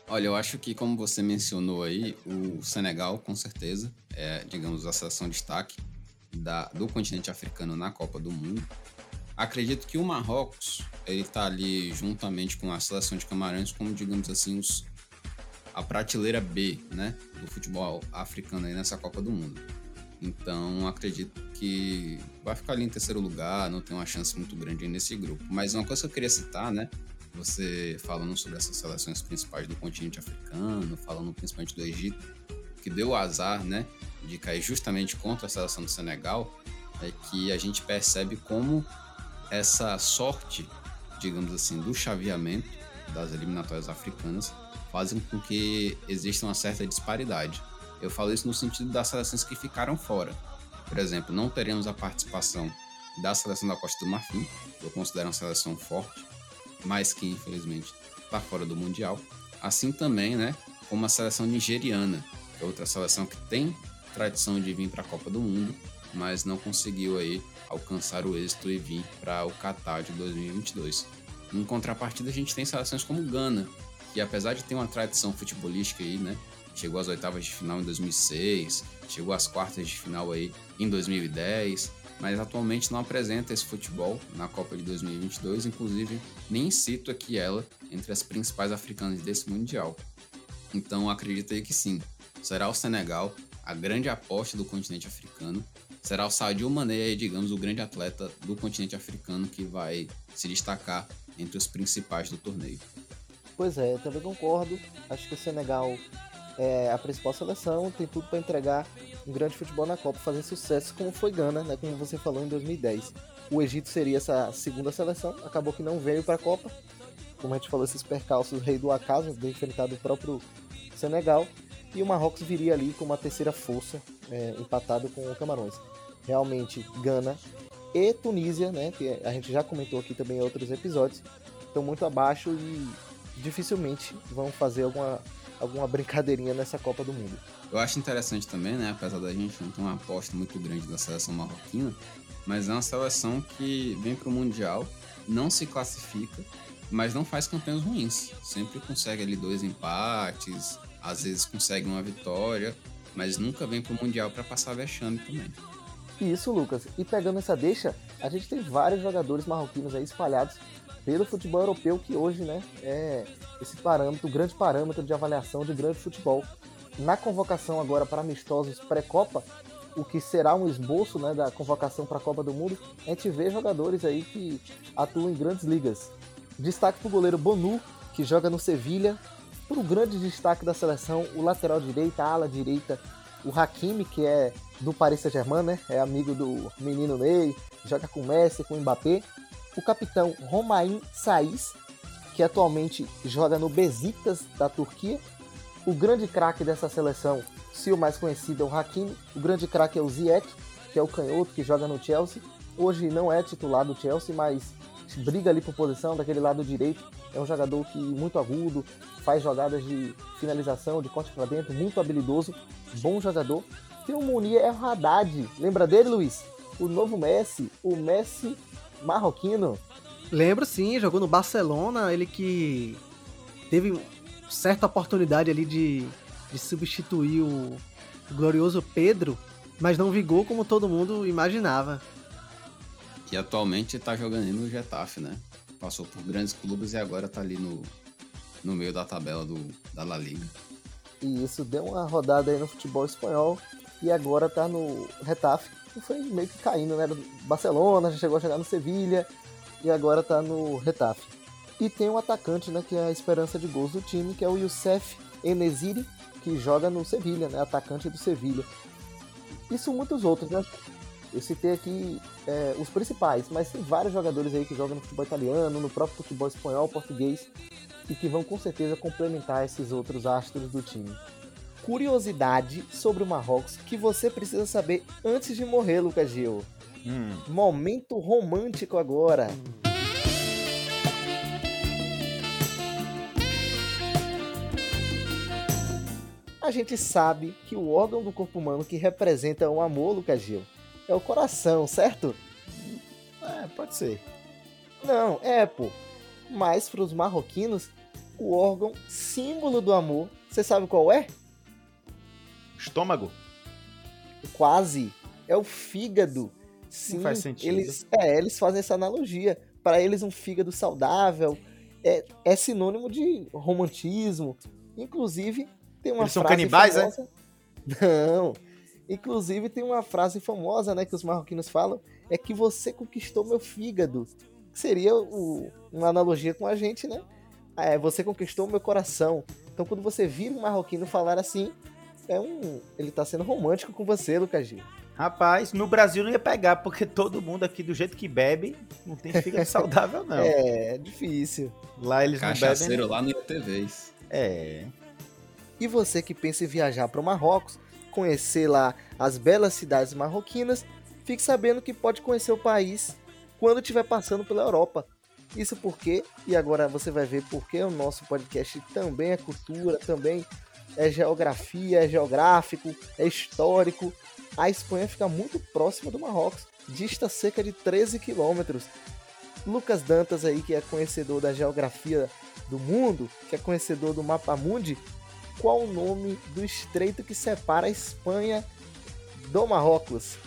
Olha, eu acho que, como você mencionou aí, o Senegal, com certeza, é, digamos, a seleção de destaque da, do continente africano na Copa do Mundo. Acredito que o Marrocos, ele tá ali juntamente com a seleção de Camarões, como, digamos assim, os, a prateleira B, né, do futebol africano aí nessa Copa do Mundo. Então, acredito que vai ficar ali em terceiro lugar, não tem uma chance muito grande nesse grupo. Mas uma coisa que eu queria citar, né, você falando sobre essas seleções principais do continente africano, falando principalmente do Egito, que deu azar, né, de cair justamente contra a seleção do Senegal, é que a gente percebe como essa sorte, digamos assim, do chaveamento das eliminatórias africanas fazem com que exista uma certa disparidade. Eu falo isso no sentido das seleções que ficaram fora. Por exemplo, não teremos a participação da seleção da Costa do Marfim, que eu considero uma seleção forte, mas que infelizmente está fora do Mundial. Assim também, né, como a seleção nigeriana, que é outra seleção que tem tradição de vir para a Copa do Mundo, mas não conseguiu aí alcançar o êxito e vir para o Qatar de 2022. Em contrapartida, a gente tem seleções como Gana, que apesar de ter uma tradição futebolística aí, né, chegou às oitavas de final em 2006, chegou às quartas de final aí em 2010, mas atualmente não apresenta esse futebol na Copa de 2022, inclusive nem cito aqui ela entre as principais africanas desse Mundial. Então acredito aí que sim, será o Senegal a grande aposta do continente africano, será o Sadio Mané, digamos, o grande atleta do continente africano que vai se destacar entre os principais do torneio. Pois é, eu também concordo. Acho que o Senegal é a principal seleção, tem tudo para entregar um grande futebol na Copa, fazer sucesso como foi Gana, né, como você falou em 2010. O Egito seria essa segunda seleção, acabou que não veio para a Copa. Como a gente falou, esses percalços rei do acaso, de enfrentar o próprio Senegal. E o Marrocos viria ali com uma terceira força, é, empatado com o Camarões. Realmente, Gana e Tunísia, né, que a gente já comentou aqui também em outros episódios, estão muito abaixo e dificilmente vão fazer alguma alguma brincadeirinha nessa Copa do Mundo. Eu acho interessante também, né? Apesar da gente não ter uma aposta muito grande da seleção marroquina, mas é uma seleção que vem para o Mundial, não se classifica, mas não faz campanhas ruins. Sempre consegue ali dois empates, às vezes consegue uma vitória. mas nunca vem pro Mundial para passar vexame também. Isso, Lucas. E pegando essa deixa, a gente tem vários jogadores marroquinos aí espalhados pelo futebol europeu, que hoje né, é esse parâmetro, o grande parâmetro de avaliação de grande futebol. Na convocação agora para amistosos pré-Copa, o que será um esboço né, da convocação para a Copa do Mundo, a gente vê jogadores aí que atuam em grandes ligas. Destaque para o goleiro Bonu, que joga no Sevilha. Para o grande destaque da seleção, o lateral direita, a ala direita, o Hakimi, que é do Paris Saint-Germain, né? É amigo do menino Ney, joga com Messi, com Mbappé. O capitão Romain Saiz, que atualmente joga no Besiktas da Turquia. O grande craque dessa seleção, se o mais conhecido é o Hakimi, o grande craque é o Ziyech, que é o canhoto que joga no Chelsea. Hoje não é titular do Chelsea, mas briga ali por posição daquele lado direito. É um jogador que muito agudo, faz jogadas de finalização, de corte para dentro, muito habilidoso, bom jogador. Tem o Munir El Haddad, lembra dele, Luiz? O novo Messi, o Messi marroquino. Lembro sim, jogou no Barcelona, ele que teve certa oportunidade ali de, de substituir o, o glorioso Pedro, mas não vigou como todo mundo imaginava. E atualmente tá jogando no Getafe, né? Passou por grandes clubes e agora tá ali no, no meio da tabela do, da La Liga. E isso deu uma rodada aí no futebol espanhol e agora tá no Retafe, que foi meio que caindo, né? Barcelona, já chegou a chegar no Sevilha e agora tá no Retafe. E tem um atacante, né, que é a esperança de gols do time, que é o Youssef Enesiri, que joga no Sevilha, né? Atacante do Sevilha. Isso muitos outros, né? Eu citei aqui é, os principais, mas tem vários jogadores aí que jogam no futebol italiano, no próprio futebol espanhol, português, e que vão com certeza complementar esses outros astros do time. Curiosidade sobre o Marrocos que você precisa saber antes de morrer, Lucas Gil. Hum. Momento romântico agora. A gente sabe que o órgão do corpo humano que representa o amor, Lucas Gil, é o coração, certo? É, pode ser. Não, é, pô. Mas para os marroquinos, o órgão símbolo do amor, você sabe qual é? Estômago? Quase. É o fígado. Sim, Não faz sentido. Eles, é, eles fazem essa analogia. Para eles, um fígado saudável é, é sinônimo de romantismo. Inclusive, tem uma Eles são frase canibais, é? famosa... Não. Inclusive, tem uma frase famosa, né, que os marroquinos falam, é que você conquistou meu fígado. Seria o, uma analogia com a gente, né? É, você conquistou meu coração. Então, quando você vira um marroquino falar assim, é um, ele tá sendo romântico com você, Lucas Gil. Rapaz, no Brasil não ia pegar, porque todo mundo aqui, do jeito que bebe, não tem fígado *laughs* saudável, não. É, difícil. Lá eles não Cachaceiro bebem. lá no ITVs. É. E você que pensa em viajar para o Marrocos, conhecer lá as belas cidades marroquinas, fique sabendo que pode conhecer o país quando estiver passando pela Europa. Isso porque, e agora você vai ver porque o nosso podcast também é cultura, também é geografia, é geográfico, é histórico. A Espanha fica muito próxima do Marrocos, dista cerca de 13 quilômetros. Lucas Dantas aí, que é conhecedor da geografia do mundo, que é conhecedor do mapa mundi, qual o nome do estreito que separa a Espanha do Marrocos?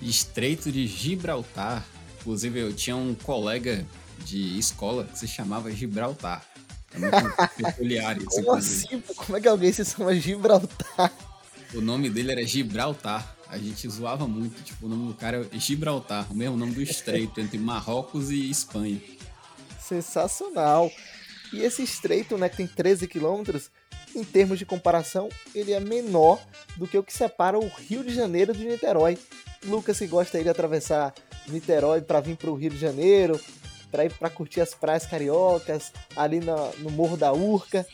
Estreito de Gibraltar. Inclusive, eu tinha um colega de escola que se chamava Gibraltar. É muito *laughs* peculiar isso. Como assim? Como é que alguém se chama Gibraltar? O nome dele era Gibraltar. A gente zoava muito. Tipo, o nome do cara é Gibraltar. O mesmo nome do estreito entre Marrocos e Espanha. Sensacional. E esse estreito, né, que tem 13 quilômetros, em termos de comparação, ele é menor do que o que separa o Rio de Janeiro de Niterói. Lucas que gosta de atravessar Niterói para vir para o Rio de Janeiro, para ir para curtir as praias cariocas, ali na- no Morro da Urca.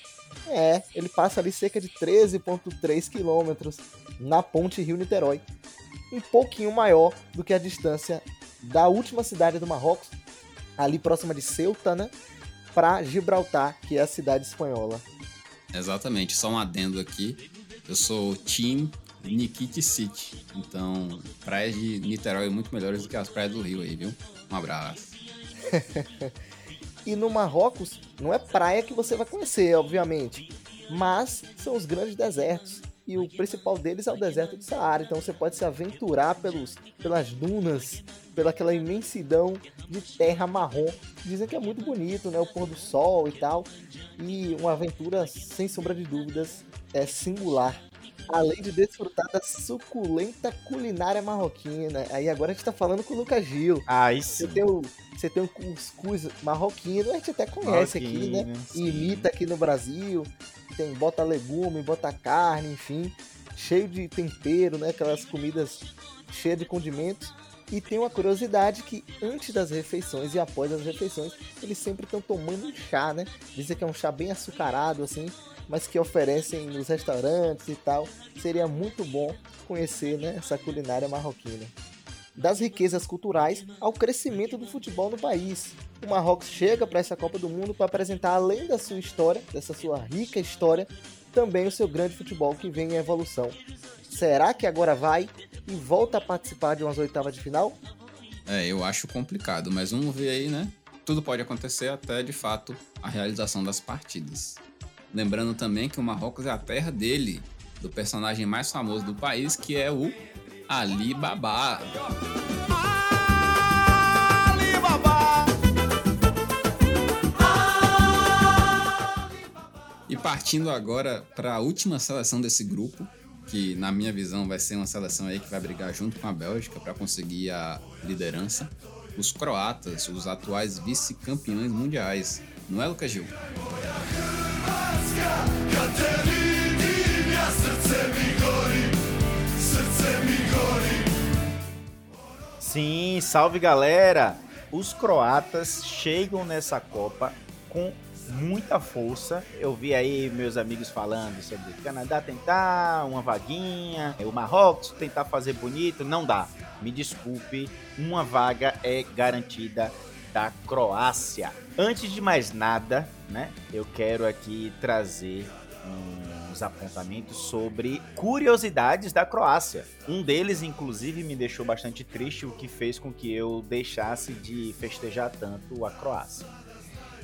É, ele passa ali cerca de 13,3 quilômetros na ponte Rio-Niterói. Um pouquinho maior do que a distância da última cidade do Marrocos, ali próxima de Ceuta, né? Para Gibraltar, que é a cidade espanhola. Exatamente. Só um adendo aqui. Eu sou Team Nikiti City. Então, praias de Niterói muito melhores do que as praias do Rio aí, viu? Um abraço. *laughs* E no Marrocos, não é praia que você vai conhecer, obviamente, mas são os grandes desertos. e o principal deles é o deserto do Saara. Então você pode se aventurar pelos, pelas dunas, pelaquela imensidão de terra marrom. Dizem que é muito bonito, né? O pôr do sol e tal. E uma aventura, sem sombra de dúvidas, é singular. Além de desfrutar da suculenta culinária marroquina. Aí agora a gente tá falando com o Lucas Gil. Aí Você sim. tem o, você tem o cuscuz marroquino, a gente até conhece aqui, né? Sim. imita aqui no Brasil. Tem bota legume, bota carne, enfim, cheio de tempero, né? Aquelas comidas cheias de condimentos. E tem uma curiosidade que antes das refeições e após as refeições, eles sempre estão tomando um chá, né? Dizem que é um chá bem açucarado, assim, mas que oferecem nos restaurantes e tal. Seria muito bom conhecer né, essa culinária marroquina das riquezas culturais ao crescimento do futebol no país. O Marrocos chega para essa Copa do Mundo para apresentar, além da sua história, dessa sua rica história, também o seu grande futebol que vem em evolução. Será que agora vai e volta a participar de umas oitavas de final? É, eu acho complicado, mas vamos ver aí, né? Tudo pode acontecer até, de fato, a realização das partidas. Lembrando também que o Marrocos é a terra dele, do personagem mais famoso do país, que é o Ali Baba. E partindo agora para a última seleção desse grupo, que na minha visão vai ser uma seleção aí que vai brigar junto com a Bélgica para conseguir a liderança, os croatas, os atuais vice-campeões mundiais. Não é, Lucas Gil? Sim, salve galera! Os croatas chegam nessa Copa com muita força. Eu vi aí meus amigos falando sobre o Canadá tentar uma vaguinha, o Marrocos tentar fazer bonito, não dá. Me desculpe, uma vaga é garantida da Croácia. Antes de mais nada, né, eu quero aqui trazer uns apontamentos sobre curiosidades da Croácia. Um deles, inclusive, me deixou bastante triste, o que fez com que eu deixasse de festejar tanto a Croácia.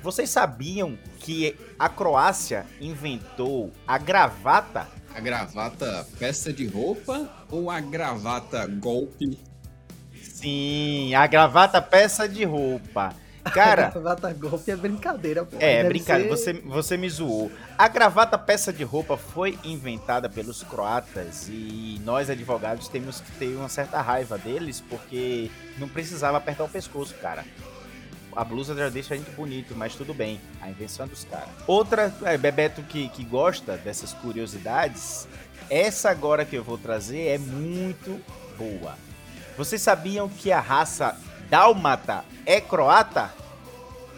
Vocês sabiam que a Croácia inventou a gravata? A gravata peça de roupa ou a gravata golpe? Sim, a gravata peça de roupa. Cara, *laughs* Gravata golpe é brincadeira, pô. É, Deve brincadeira, ser- você, você me zoou. A gravata peça de roupa foi inventada pelos croatas e nós advogados temos que ter uma certa raiva deles porque não precisava apertar o pescoço, cara. A blusa já deixa a gente bonito, mas tudo bem, a invenção é dos caras. Outra, é, Bebeto que, que gosta dessas curiosidades, essa agora que eu vou trazer é muito boa. Vocês sabiam que a raça dálmata é croata?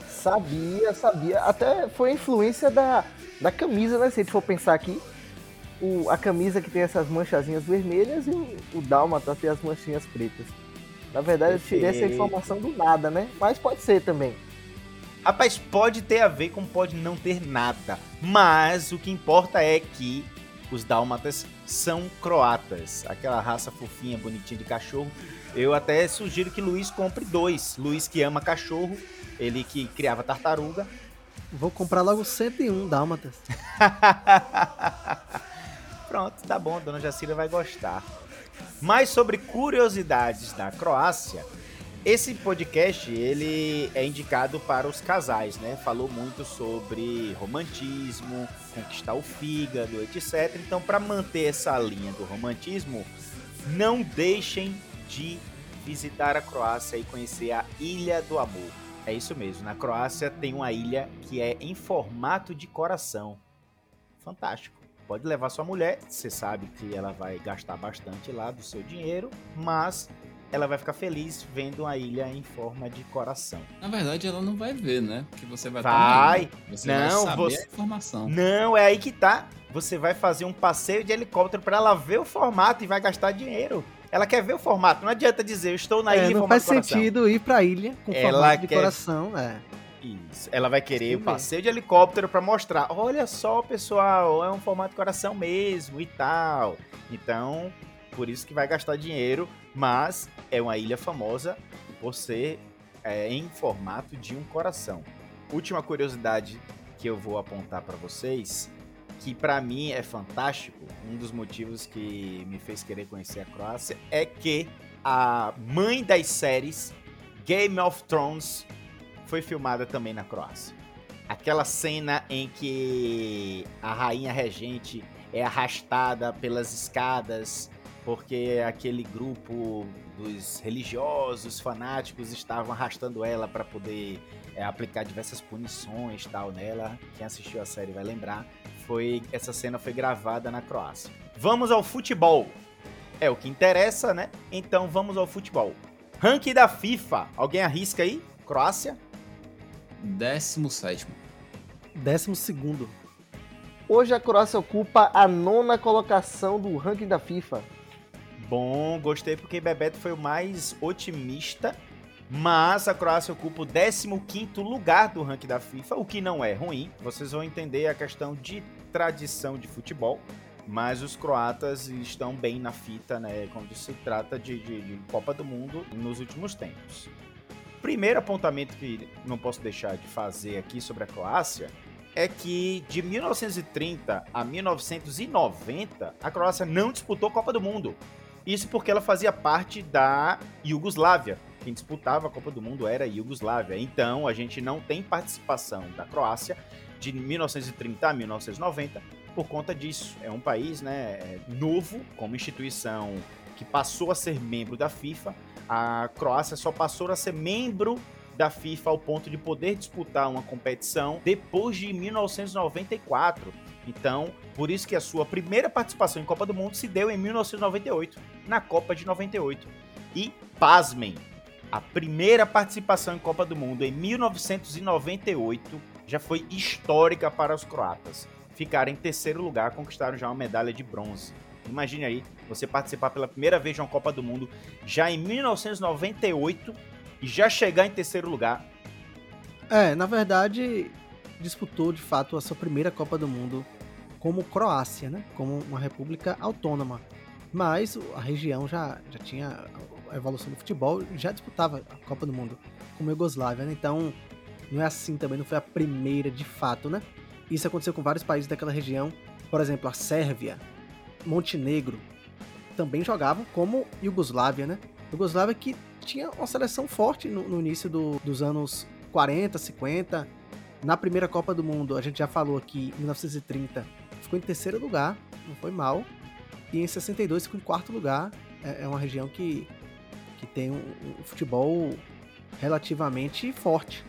Sabia, sabia. Até foi a influência da, da camisa, né? Se a gente for pensar aqui. O, a camisa que tem essas manchazinhas vermelhas e o, o Dálmata tem as manchinhas pretas. Na verdade, eu tirei essa informação do nada, né? Mas pode ser também. Rapaz, pode ter a ver como pode não ter nada. Mas o que importa é que os dálmatas são croatas. Aquela raça fofinha, bonitinha de cachorro. Eu até sugiro que Luiz compre dois. Luiz que ama cachorro, ele que criava tartaruga. Vou comprar logo 101 dálmatas. *laughs* Pronto, tá bom, a dona Jacira vai gostar. Mais sobre curiosidades da Croácia. Esse podcast, ele é indicado para os casais, né? Falou muito sobre romantismo, conquistar o fígado, etc. Então, para manter essa linha do romantismo, não deixem de visitar a Croácia e conhecer a Ilha do Amor. É isso mesmo, na Croácia tem uma ilha que é em formato de coração. Fantástico. Pode levar sua mulher, você sabe que ela vai gastar bastante lá do seu dinheiro, mas ela vai ficar feliz vendo a ilha em forma de coração. Na verdade, ela não vai ver, né? Porque você vai Vai. estar Você Não, vai saber você- a informação. Não, é aí que tá. Você vai fazer um passeio de helicóptero para ela ver o formato e vai gastar dinheiro. Ela quer ver o formato. Não adianta dizer, eu estou na É, ilha em não faz sentido ir pra ilha com Ela formato de quer- coração. É. Isso. Ela vai querer o passeio de helicóptero pra mostrar. Olha só, pessoal, é um formato de coração mesmo e tal. Então, por isso que vai gastar dinheiro, mas é uma ilha famosa por ser é, em formato de um coração. Última curiosidade que eu vou apontar pra vocês que para mim é fantástico, um dos motivos que me fez querer conhecer a Croácia é que a mãe das séries Game of Thrones foi filmada também na Croácia. Aquela cena em que a rainha regente é arrastada pelas escadas porque aquele grupo dos religiosos fanáticos estavam arrastando ela para poder é, aplicar diversas punições tal nela. Quem assistiu a série vai lembrar. Foi essa cena foi gravada na Croácia. Vamos ao futebol. É o que interessa, né? Então vamos ao futebol. Ranking da FIFA. Alguém arrisca aí? Croácia? 17. Décimo segundo. Hoje a Croácia ocupa a nona colocação do ranking da FIFA. Bom, gostei porque Bebeto foi o mais otimista. Mas a Croácia ocupa o 15 lugar do ranking da FIFA, o que não é ruim. Vocês vão entender a questão de tradição de futebol. Mas os croatas estão bem na fita, né? Quando se trata de, de, de Copa do Mundo nos últimos tempos. Primeiro apontamento que não posso deixar de fazer aqui sobre a Croácia é que de 1930 a 1990 a Croácia não disputou Copa do Mundo. Isso porque ela fazia parte da Iugoslávia. Quem disputava a Copa do Mundo era a Iugoslávia. Então a gente não tem participação da Croácia de 1930 a 1990 por conta disso. É um país né, é novo como instituição que passou a ser membro da FIFA. A Croácia só passou a ser membro da FIFA ao ponto de poder disputar uma competição depois de 1994. Então, por isso que a sua primeira participação em Copa do Mundo se deu em 1998, na Copa de 98. E, pasmem, a primeira participação em Copa do Mundo em 1998 já foi histórica para os croatas. Ficaram em terceiro lugar, conquistaram já uma medalha de bronze. Imagine aí, você participar pela primeira vez de uma Copa do Mundo já em 1998 e já chegar em terceiro lugar. É, na verdade, disputou de fato a sua primeira Copa do Mundo como Croácia, né? Como uma república autônoma. Mas a região já, já tinha a evolução do futebol, já disputava a Copa do Mundo como Iugoslávia, né? Então, não é assim também, não foi a primeira de fato, né? Isso aconteceu com vários países daquela região, por exemplo, a Sérvia, Montenegro, também jogavam como Iugoslávia, né? Iugoslávia que tinha uma seleção forte no, no início do, dos anos 40, 50, na primeira Copa do Mundo, a gente já falou aqui, em 1930, ficou em terceiro lugar, não foi mal. E em 62 ficou em quarto lugar. É, é uma região que, que tem um, um, futebol relativamente forte.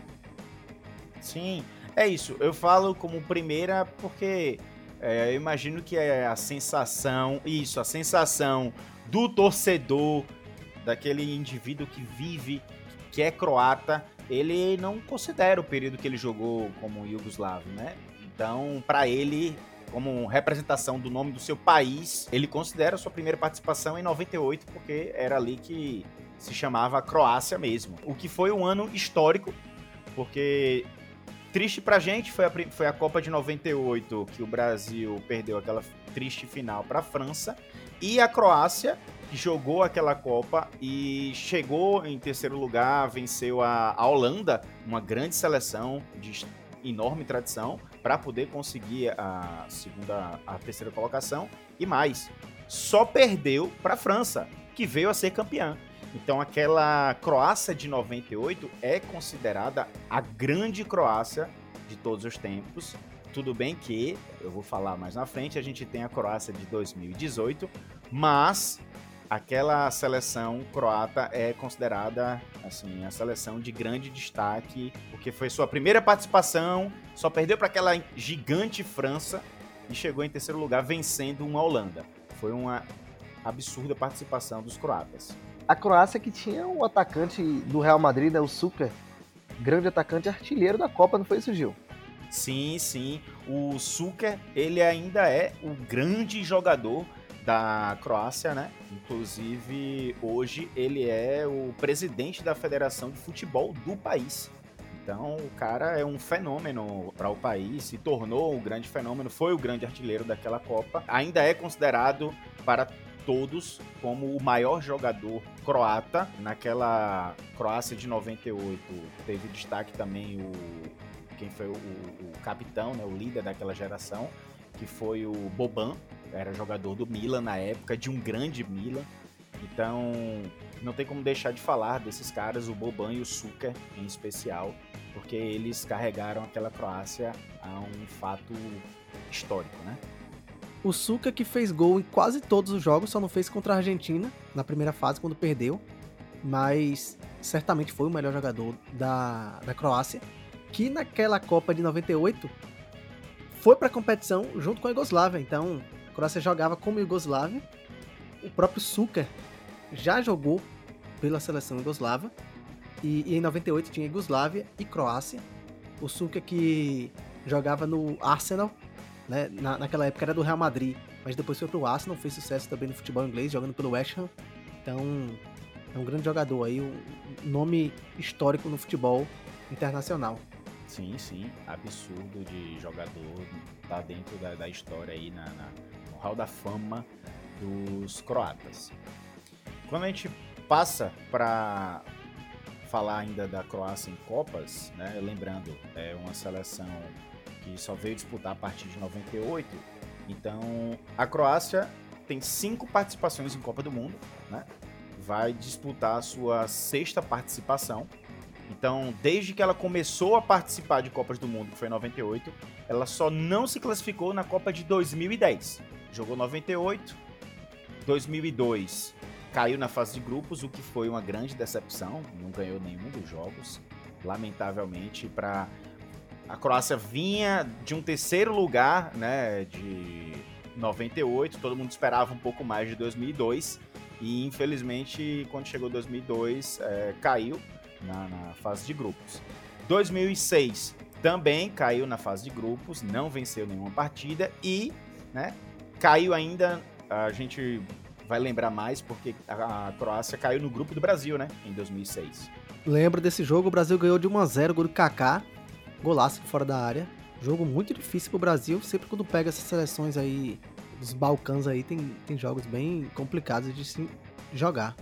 Sim, é isso. Eu falo como primeira porque é, eu imagino que é a sensação, isso, a sensação do torcedor, daquele indivíduo que vive, que é croata, ele não considera o período que ele jogou como Yugoslavo, né? Então, para ele, como representação do nome do seu país, ele considera sua primeira participação em 98, porque era ali que se chamava Croácia mesmo. O que foi um ano histórico, porque triste pra gente foi a, foi a Copa de 98 que o Brasil perdeu aquela triste final para a França e a Croácia jogou aquela Copa e chegou em terceiro lugar, venceu a, a Holanda, uma grande seleção de enorme tradição, para poder conseguir a segunda, a terceira colocação e mais. Só perdeu para a França, que veio a ser campeã. Então aquela Croácia de 98 é considerada a grande Croácia de todos os tempos. Tudo bem que, eu vou falar mais na frente, a gente tem a Croácia de 2018, mas aquela seleção croata é considerada assim a seleção de grande destaque porque foi sua primeira participação só perdeu para aquela gigante França e chegou em terceiro lugar vencendo uma Holanda foi uma absurda participação dos croatas a Croácia que tinha um atacante do Real Madrid né, o Suker grande atacante artilheiro da Copa não foi isso Gil sim sim o Suker ele ainda é o grande jogador da Croácia, né? Inclusive, hoje ele é o presidente da Federação de Futebol do país. Então, o cara é um fenômeno para o país, se tornou um grande fenômeno, foi o grande artilheiro daquela Copa. Ainda é considerado para todos como o maior jogador croata. Naquela Croácia de 98 teve destaque também o quem foi o, o, capitão, né, o líder daquela geração, que foi o Boban, era jogador do Milan na época, de um grande Milan. Então, não tem como deixar de falar desses caras, o Boban e o Suker em especial, porque eles carregaram aquela Croácia a um fato histórico, né? O Suka que fez gol em quase todos os jogos, só não fez contra a Argentina na primeira fase quando perdeu, mas certamente foi o melhor jogador da, da Croácia, que naquela Copa de 98 foi para a competição junto com a Iugoslávia. Então, a Croácia jogava como Iugoslávia. O próprio Suka já jogou pela seleção iugoslava. E, e em 98 tinha Iugoslávia e Croácia. O Suka que jogava no Arsenal, né? Na, naquela época era do Real Madrid, mas depois foi pro Arsenal, fez sucesso também no futebol inglês, jogando pelo West Ham. Então, é um grande jogador aí, um nome histórico no futebol internacional. Sim, sim, absurdo de jogador, tá dentro da, da história aí na, na, no hall da fama dos croatas. Quando a gente passa para falar ainda da Croácia em Copas, né, lembrando, é uma seleção que só veio disputar a partir de 98, então a Croácia tem cinco participações em Copa do Mundo, né? vai disputar a sua sexta participação. Então, desde que ela começou a participar de Copas do Mundo, que foi em 98, ela só não se classificou na Copa de 2010. Jogou 98, 2002 caiu na fase de grupos, o que foi uma grande decepção, não ganhou nenhum dos jogos, lamentavelmente para a Croácia vinha de um terceiro lugar, né, de 98, todo mundo esperava um pouco mais de 2002 e infelizmente, quando chegou 2002, é, caiu na, na fase de grupos. 2006 também caiu na fase de grupos, não venceu nenhuma partida e né, caiu ainda. A gente vai lembrar mais porque a, a Croácia caiu no grupo do Brasil, né? Em 2006. Lembro desse jogo, o Brasil ganhou de 1 a 0 gol do Kaká, golaço fora da área. Jogo muito difícil pro Brasil, sempre quando pega essas seleções aí dos Balcãs aí tem, tem jogos bem complicados de se jogar.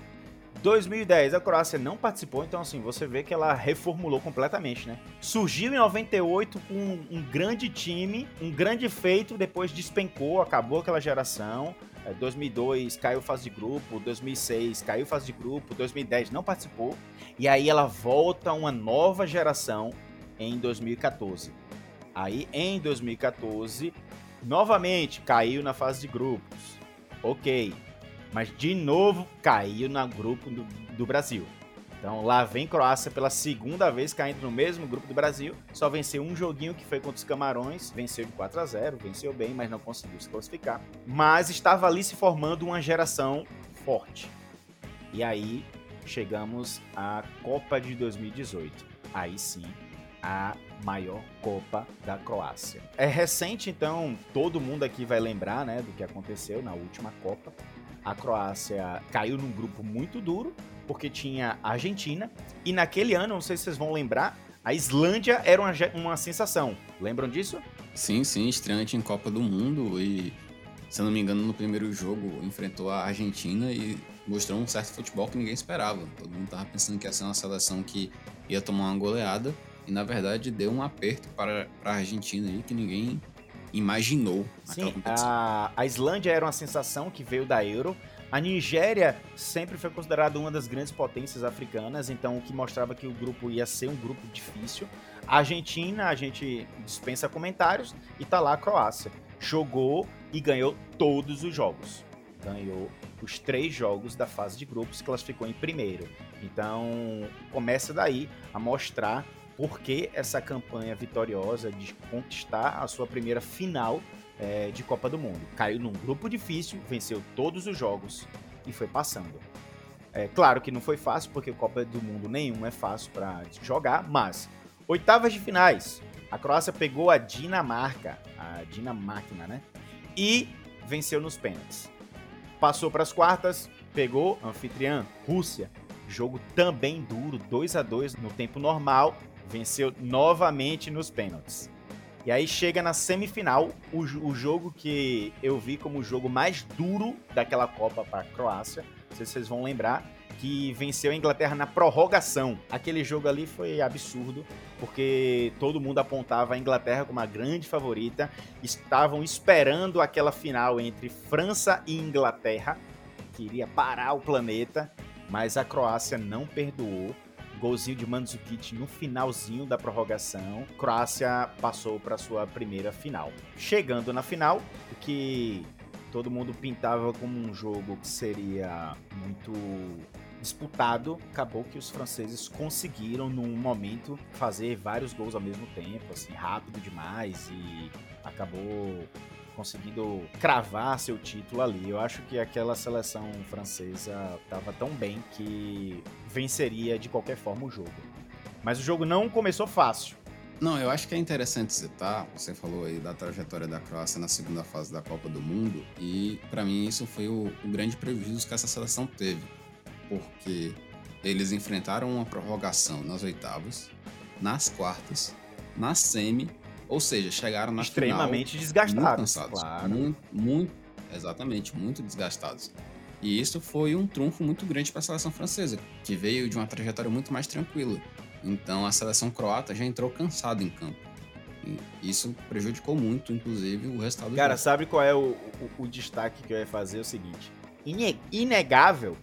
2010 a Croácia não participou, então assim, você vê que ela reformulou completamente, né? Surgiu em 98 com um, um grande time, um grande feito, depois despencou, acabou aquela geração. 2002 é, caiu fase de grupo, 2006 caiu fase de grupo, 2010 não participou. E aí ela volta uma nova geração em 2014. Aí em 2014 Novamente caiu na fase de grupos. Ok. Mas de novo caiu no grupo do, do Brasil. Então lá vem Croácia pela segunda vez caindo no mesmo grupo do Brasil. Só venceu um joguinho que foi contra os Camarões. Venceu de 4 a 0 venceu bem, mas não conseguiu se classificar. Mas estava ali se formando uma geração forte. E aí chegamos à Copa de 2018. Aí sim, a maior Copa da Croácia. É recente, então todo mundo aqui vai lembrar né, do que aconteceu na última Copa. A Croácia caiu num grupo muito duro, porque tinha a Argentina, e naquele ano, não sei se vocês vão lembrar, a Islândia era uma, uma sensação. Lembram disso? Sim, sim, estreante em Copa do Mundo e, se eu não me engano, no primeiro jogo enfrentou a Argentina e mostrou um certo futebol que ninguém esperava. Todo mundo estava pensando que ia ser uma seleção que ia tomar uma goleada e na verdade deu um aperto para, para a Argentina aí que ninguém imaginou. Sim, a, a Islândia era uma sensação que veio da Euro. A Nigéria sempre foi considerada uma das grandes potências africanas, então o que mostrava que o grupo ia ser um grupo difícil. A Argentina, a gente dispensa comentários, e tá lá a Croácia. Jogou e ganhou todos os jogos. Ganhou os três jogos da fase de grupos, classificou em primeiro. Então começa daí a mostrar por que essa campanha vitoriosa de conquistar a sua primeira final é, de Copa do Mundo. Caiu num grupo difícil, venceu todos os jogos e foi passando. É claro que não foi fácil, porque Copa do Mundo nenhum é fácil para jogar, mas oitavas de finais, a Croácia pegou a Dinamarca, a Dinamáquina, né? E venceu nos pênaltis. Passou para as quartas, pegou anfitriã Rússia, jogo também duro, 2 a 2 no tempo normal venceu novamente nos pênaltis. E aí chega na semifinal, o, o jogo que eu vi como o jogo mais duro daquela Copa para a Croácia. Não sei se vocês vão lembrar, que venceu a Inglaterra na prorrogação. Aquele jogo ali foi absurdo, porque todo mundo apontava a Inglaterra como a grande favorita. Estavam esperando aquela final entre França e Inglaterra, que iria parar o planeta, mas a Croácia não perdoou. Golzinho de Mandzukic no finalzinho da prorrogação. Croácia passou para sua primeira final. Chegando na final, o que todo mundo pintava como um jogo que seria muito disputado, acabou que os franceses conseguiram num momento fazer vários gols ao mesmo tempo, assim, rápido demais e acabou conseguindo cravar seu título ali. Eu acho que aquela seleção francesa estava tão bem que venceria de qualquer forma o jogo. Mas o jogo não começou fácil. Não, eu acho que é interessante citar, você falou aí da trajetória da Croácia na segunda fase da Copa do Mundo, e para mim isso foi o, o grande prejuízo que essa seleção teve porque eles enfrentaram uma prorrogação nas oitavas, nas quartas, na semi, ou seja, chegaram na extremamente final desgastados, muito cansados, claro. muito, muito, exatamente, muito desgastados. E isso foi um trunfo muito grande para a seleção francesa, que veio de uma trajetória muito mais tranquila. Então a seleção croata já entrou cansada em campo. E isso prejudicou muito, inclusive, o resultado. Cara, sabe qual é o, o, o, destaque que eu ia fazer? É o seguinte: inegável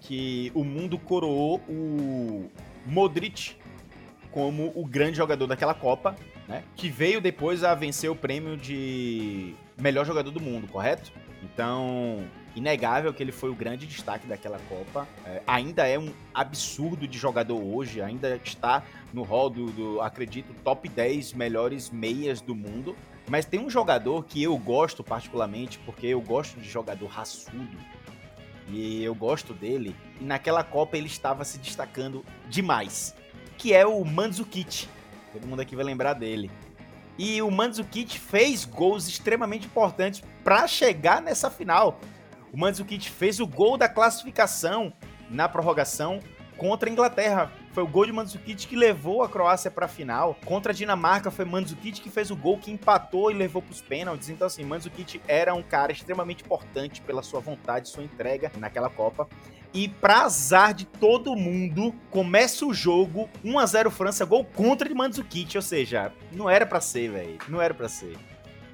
que o mundo coroou o Modric como o grande jogador daquela Copa, né? Que veio depois a vencer o prêmio de melhor jogador do mundo, correto? Então, inegável que ele foi o grande destaque daquela Copa. É, ainda é um absurdo de jogador hoje, ainda está no hall do, do, acredito, top 10 melhores meias do mundo. Mas tem um jogador que eu gosto particularmente, porque eu gosto de jogador raçudo, e eu gosto dele. E naquela Copa ele estava se destacando demais, que é o Mandzukic. Todo mundo aqui vai lembrar dele. E o Mandzukic fez gols extremamente importantes para chegar nessa final. O Mandzukic fez o gol da classificação na prorrogação contra a Inglaterra. Foi o gol de Mandzukic que levou a Croácia para a final. Contra a Dinamarca foi Mandzukic que fez o gol que empatou e levou para os pênaltis. Então assim, Mandzukic era um cara extremamente importante pela sua vontade, sua entrega naquela Copa. E pra azar de todo mundo, começa o jogo 1 a 0 França, gol contra de Mandzukic, ou seja, não era para ser, velho. Não era para ser.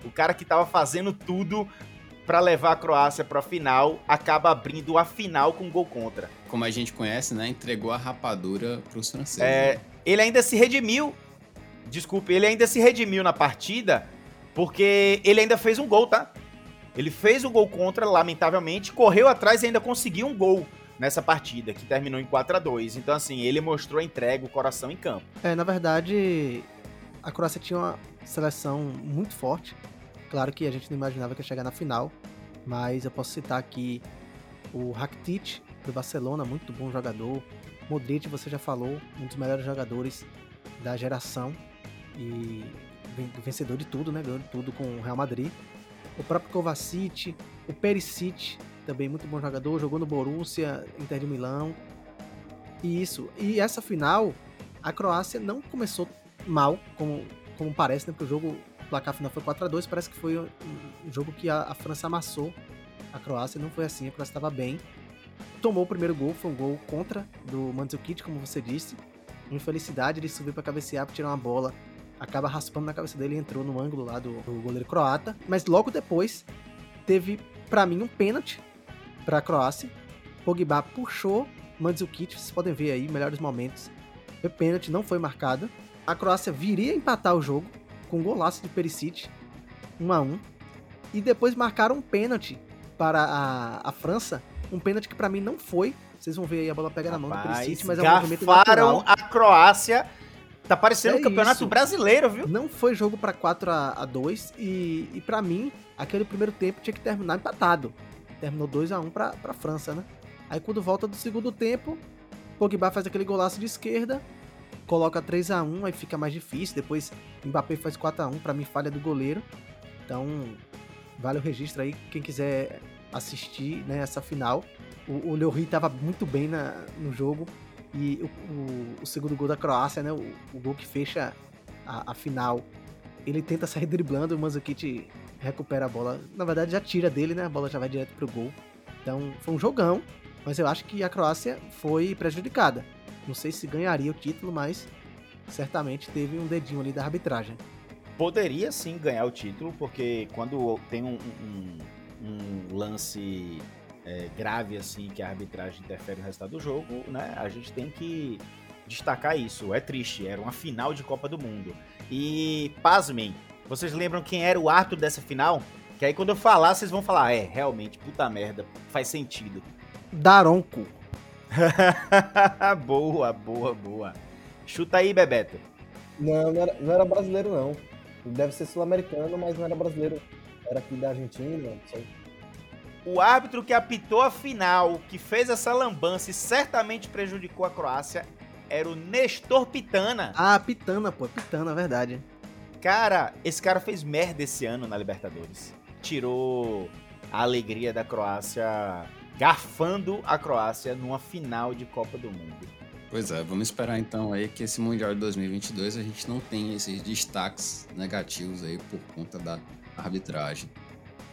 O cara que tava fazendo tudo para levar a Croácia para a final, acaba abrindo a final com gol contra. Como a gente conhece, né? Entregou a rapadura para os franceses. É, né? Ele ainda se redimiu. Desculpe, ele ainda se redimiu na partida porque ele ainda fez um gol, tá? Ele fez o gol contra, lamentavelmente, correu atrás e ainda conseguiu um gol nessa partida, que terminou em 4 a 2 Então, assim, ele mostrou a entrega, o coração em campo. É, na verdade, a Croácia tinha uma seleção muito forte. Claro que a gente não imaginava que ia chegar na final, mas eu posso citar aqui o Rakitic do Barcelona, muito bom jogador. Modric, você já falou, um dos melhores jogadores da geração e vencedor de tudo, né? Ganhou de tudo com o Real Madrid. O próprio Kovacic, o Perisic, também muito bom jogador, jogou no Borussia, Inter de Milão. E isso. E essa final, a Croácia não começou mal, como, como parece, né? Porque o jogo placar final foi 4 a 2 parece que foi um jogo que a, a França amassou a Croácia, não foi assim, a Croácia estava bem. Tomou o primeiro gol, foi um gol contra do Mandzukic, como você disse. Infelicidade, ele subiu para cabecear para tirar uma bola, acaba raspando na cabeça dele e entrou no ângulo lá do, do goleiro croata. Mas logo depois teve, para mim, um pênalti para a Croácia. Pogba puxou Mandzukic, vocês podem ver aí melhores momentos. Foi pênalti, não foi marcado. A Croácia viria empatar o jogo, com um golaço de Perisic, 1 a 1 E depois marcaram um pênalti para a, a França, um pênalti que para mim não foi. Vocês vão ver aí a bola pega na mão do Perisic, mas é um movimento natural. a Croácia. Tá parecendo é um campeonato isso. brasileiro, viu? Não foi jogo para 4 a 2 e, e para mim, aquele primeiro tempo tinha que terminar empatado. Terminou 2 a 1 para a França, né? Aí quando volta do segundo tempo, Pogba faz aquele golaço de esquerda, coloca 3 a 1 aí fica mais difícil. Depois Mbappé faz 4 a 1 para mim falha do goleiro. Então, vale o registro aí, quem quiser assistir né, essa final. O, o estava muito bem na, no jogo. E o, o, o, segundo gol da Croácia, né, o, o gol que fecha a, a, final, ele tenta sair driblando, o Mandzukic recupera a bola. Na verdade, já tira dele, né? A bola já vai direto pro gol. Então, foi um jogão. Mas eu acho que a Croácia foi prejudicada. Não sei se ganharia o título, mas certamente teve um dedinho ali da arbitragem. Poderia sim ganhar o título, porque quando tem um, um, um lance é, grave assim que a arbitragem interfere no resultado do jogo, né? A gente tem que destacar isso. É triste, era uma final de Copa do Mundo. E pasmem, vocês lembram quem era o árbitro dessa final? Que aí quando eu falar, vocês vão falar, é, realmente, puta merda, faz sentido. Daronco. *laughs* boa, boa, boa. Chuta aí, Bebeto. Não, não era, não era brasileiro, não. Deve ser sul-americano, mas não era brasileiro. Era aqui da Argentina, não sei. O árbitro que apitou a final, que fez essa lambança e certamente prejudicou a Croácia, era o Nestor Pitana. Ah, Pitana, pô, Pitana, verdade. Cara, esse cara fez merda esse ano na Libertadores. Tirou a alegria da Croácia, garfando a Croácia numa final de Copa do Mundo. Pois é, vamos esperar então aí que esse Mundial de 2022 a gente não tenha esses destaques negativos aí por conta da arbitragem.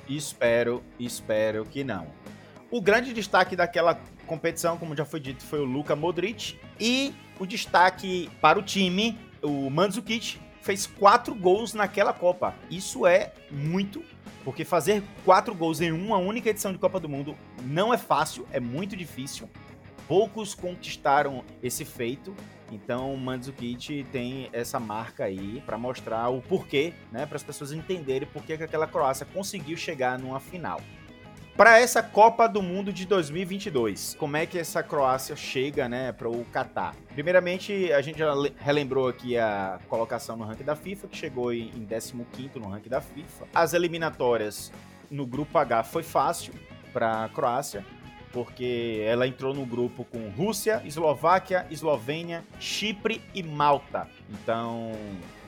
Espero, espero que não. O grande destaque daquela competição, como já foi dito, foi o Luka Modric. E o destaque para o time, o Mandzukic, fez quatro gols naquela Copa. Isso é muito, porque fazer quatro gols em uma única edição de Copa do Mundo não é fácil, é muito difícil. Poucos conquistaram esse feito, então o Mandzukic tem essa marca aí para mostrar o porquê, né, para as pessoas entenderem por que aquela Croácia conseguiu chegar numa final. Para essa Copa do Mundo de 2022, como é que essa Croácia chega, né, para o Catar? Primeiramente, a gente já relembrou aqui a colocação no ranking da FIFA, que chegou em 15º no ranking da FIFA. As eliminatórias no grupo H foi fácil para a Croácia, porque ela entrou no grupo com Rússia, Eslováquia, Eslovênia, Chipre e Malta. Então,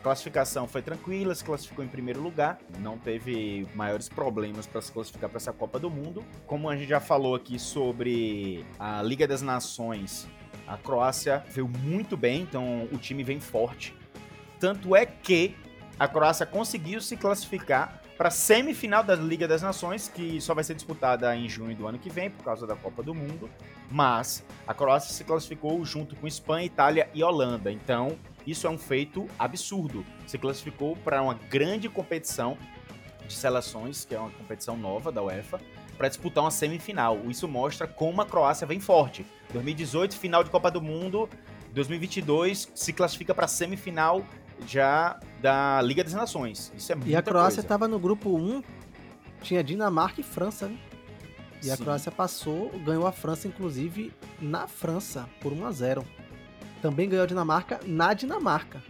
classificação foi tranquila, se classificou em primeiro lugar, não teve maiores problemas para se classificar para essa Copa do Mundo. Como a gente já falou aqui sobre a Liga das Nações, a Croácia veio muito bem, então o time vem forte. Tanto é que a Croácia conseguiu se classificar para a semifinal da Liga das Nações, que só vai ser disputada em junho do ano que vem, por causa da Copa do Mundo. Mas a Croácia se classificou junto com Espanha, Itália e Holanda. Então, isso é um feito absurdo. Se classificou para uma grande competição de seleções, que é uma competição nova da UEFA, para disputar uma semifinal. Isso mostra como a Croácia vem forte. 2018, final de Copa do Mundo. 2022 se classifica para a semifinal já da Liga das Nações. Isso é muito E a Croácia estava no grupo 1, tinha Dinamarca e França, né? E Sim. a Croácia passou, ganhou a França, inclusive, na França, por 1 a 0 Também ganhou a Dinamarca na Dinamarca.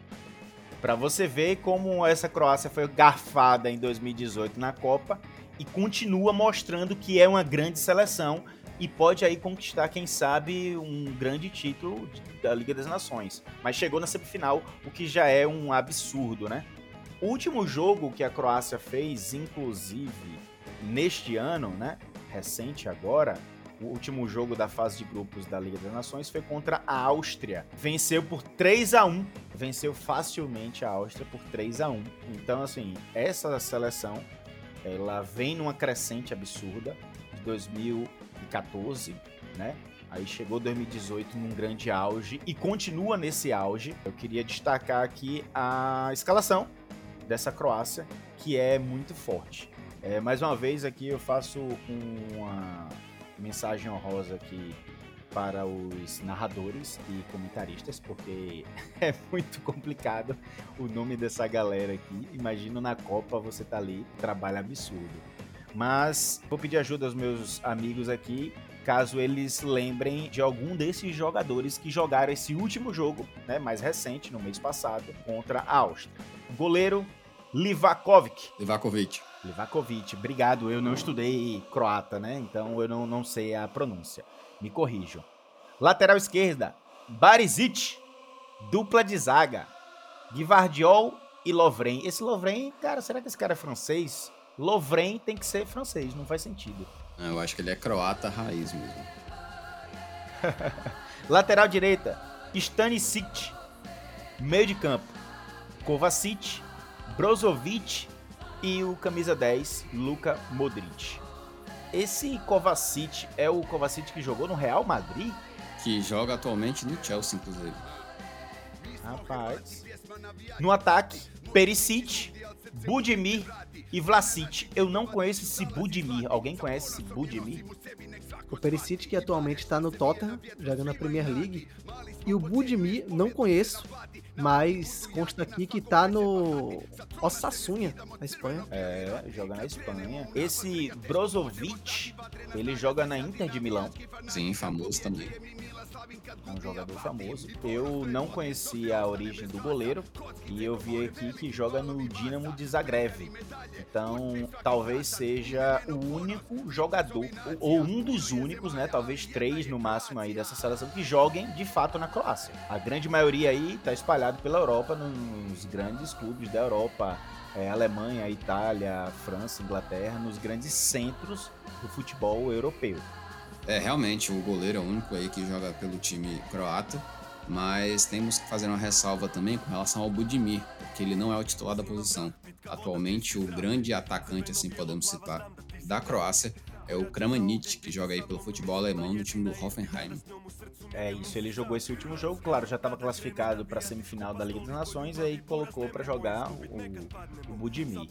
Para você ver como essa Croácia foi garfada em 2018 na Copa e continua mostrando que é uma grande seleção e pode aí conquistar, quem sabe, um grande título da Liga das Nações. Mas chegou na semifinal, o que já é um absurdo, né? O último jogo que a Croácia fez, inclusive, neste ano, né? Recente agora, o último jogo da fase de grupos da Liga das Nações foi contra a Áustria. Venceu por 3 a 1 Venceu facilmente a Áustria por 3 a 1 Então, assim, essa seleção ela vem numa crescente absurda. De 2000 2014, né? Aí chegou 2018 num grande auge e continua nesse auge. Eu queria destacar aqui a escalação dessa Croácia, que é muito forte. É, mais uma vez aqui eu faço uma mensagem honrosa aqui para os narradores e comentaristas, porque *laughs* é muito complicado o nome dessa galera aqui. Imagina na Copa você tá ali, trabalho absurdo. Mas vou pedir ajuda aos meus amigos aqui, caso eles lembrem de algum desses jogadores que jogaram esse último jogo, né, mais recente, no mês passado, contra a Áustria. Goleiro Livakovic. Livakovic. Livakovic, obrigado. Eu não estudei croata, né? Então eu não, não sei a pronúncia. Me corrijam. Lateral esquerda, Barisic. Dupla de zaga, Guivardiol e Lovren. Esse Lovren, cara, será que esse cara é francês? Lovren tem que ser francês, não faz sentido. Ah, eu acho que ele é croata raiz mesmo. *laughs* Lateral direita, Stanisic. Meio de campo, Kovacic, Brozovic e o camisa 10, Luka Modric. Esse Kovacic é o Kovacic que jogou no Real Madrid? Que joga atualmente no Chelsea, inclusive. Rapaz. No ataque, Perisic, Budimir e Vlasic. Eu não conheço esse Budimir. Alguém conhece esse Budimir? O Perisic que atualmente está no Tottenham, jogando na Premier League. E o Budimir não conheço, mas consta aqui que tá no Osasuna, na Espanha. É, joga na Espanha. Esse Brozovic, ele joga na Inter de Milão. Sim, famoso também. É um jogador famoso. Eu não conhecia a origem do goleiro e eu vi aqui que joga no Dinamo de Zagreb. Então, talvez seja o único jogador, ou um dos únicos, né? Talvez três no máximo aí dessa seleção que joguem de fato na Croácia. A grande maioria aí tá espalhado pela Europa, nos grandes clubes da Europa. É, Alemanha, Itália, França, Inglaterra, nos grandes centros do futebol europeu. É, realmente, o goleiro é o único aí que joga pelo time croata, mas temos que fazer uma ressalva também com relação ao Budimir, porque ele não é o titular da posição. Atualmente, o grande atacante, assim podemos citar, da Croácia é o Kramanic, que joga aí pelo futebol alemão no time do Hoffenheim. É isso, ele jogou esse último jogo, claro, já estava classificado para a semifinal da Liga das Nações, aí colocou para jogar o, o Budimir.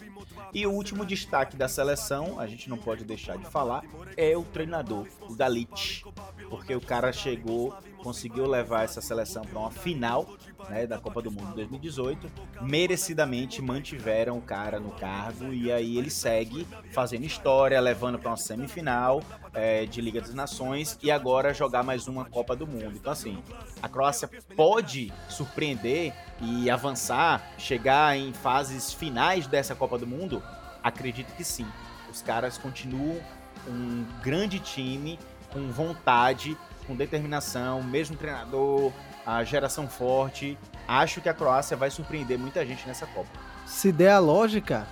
E o último destaque da seleção, a gente não pode deixar de falar, é o treinador, o Dalit, porque o cara chegou, conseguiu levar essa seleção para uma final né, da Copa do Mundo 2018, merecidamente mantiveram o cara no cargo e aí ele segue fazendo história, levando para uma semifinal é, de Liga das Nações e agora jogar mais uma Copa do Mundo. Então, assim, a Croácia pode surpreender e avançar, chegar em fases finais dessa Copa do Mundo? Acredito que sim. Os caras continuam um grande time, com vontade, com determinação, mesmo treinador, a geração forte. Acho que a Croácia vai surpreender muita gente nessa Copa. Se der a lógica,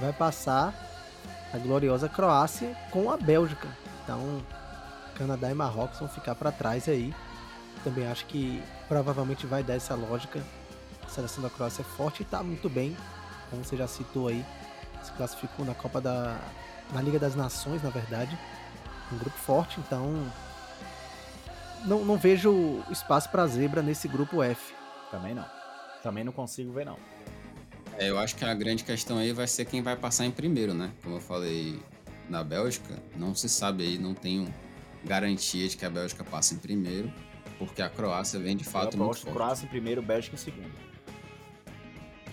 vai passar a gloriosa Croácia com a Bélgica. Então, Canadá e Marrocos vão ficar para trás aí. Também acho que provavelmente vai dar essa lógica. A seleção da Croácia é forte e está muito bem, como você já citou aí. Se classificou na Copa da. na Liga das Nações, na verdade. Um grupo forte, então não, não vejo espaço para zebra nesse grupo F. Também não. Também não consigo ver, não. É, eu acho que a grande questão aí vai ser quem vai passar em primeiro, né? Como eu falei na Bélgica, não se sabe aí, não tenho garantia de que a Bélgica passe em primeiro, porque a Croácia vem de fato muito forte. Croácia em primeiro, Bélgica em segundo.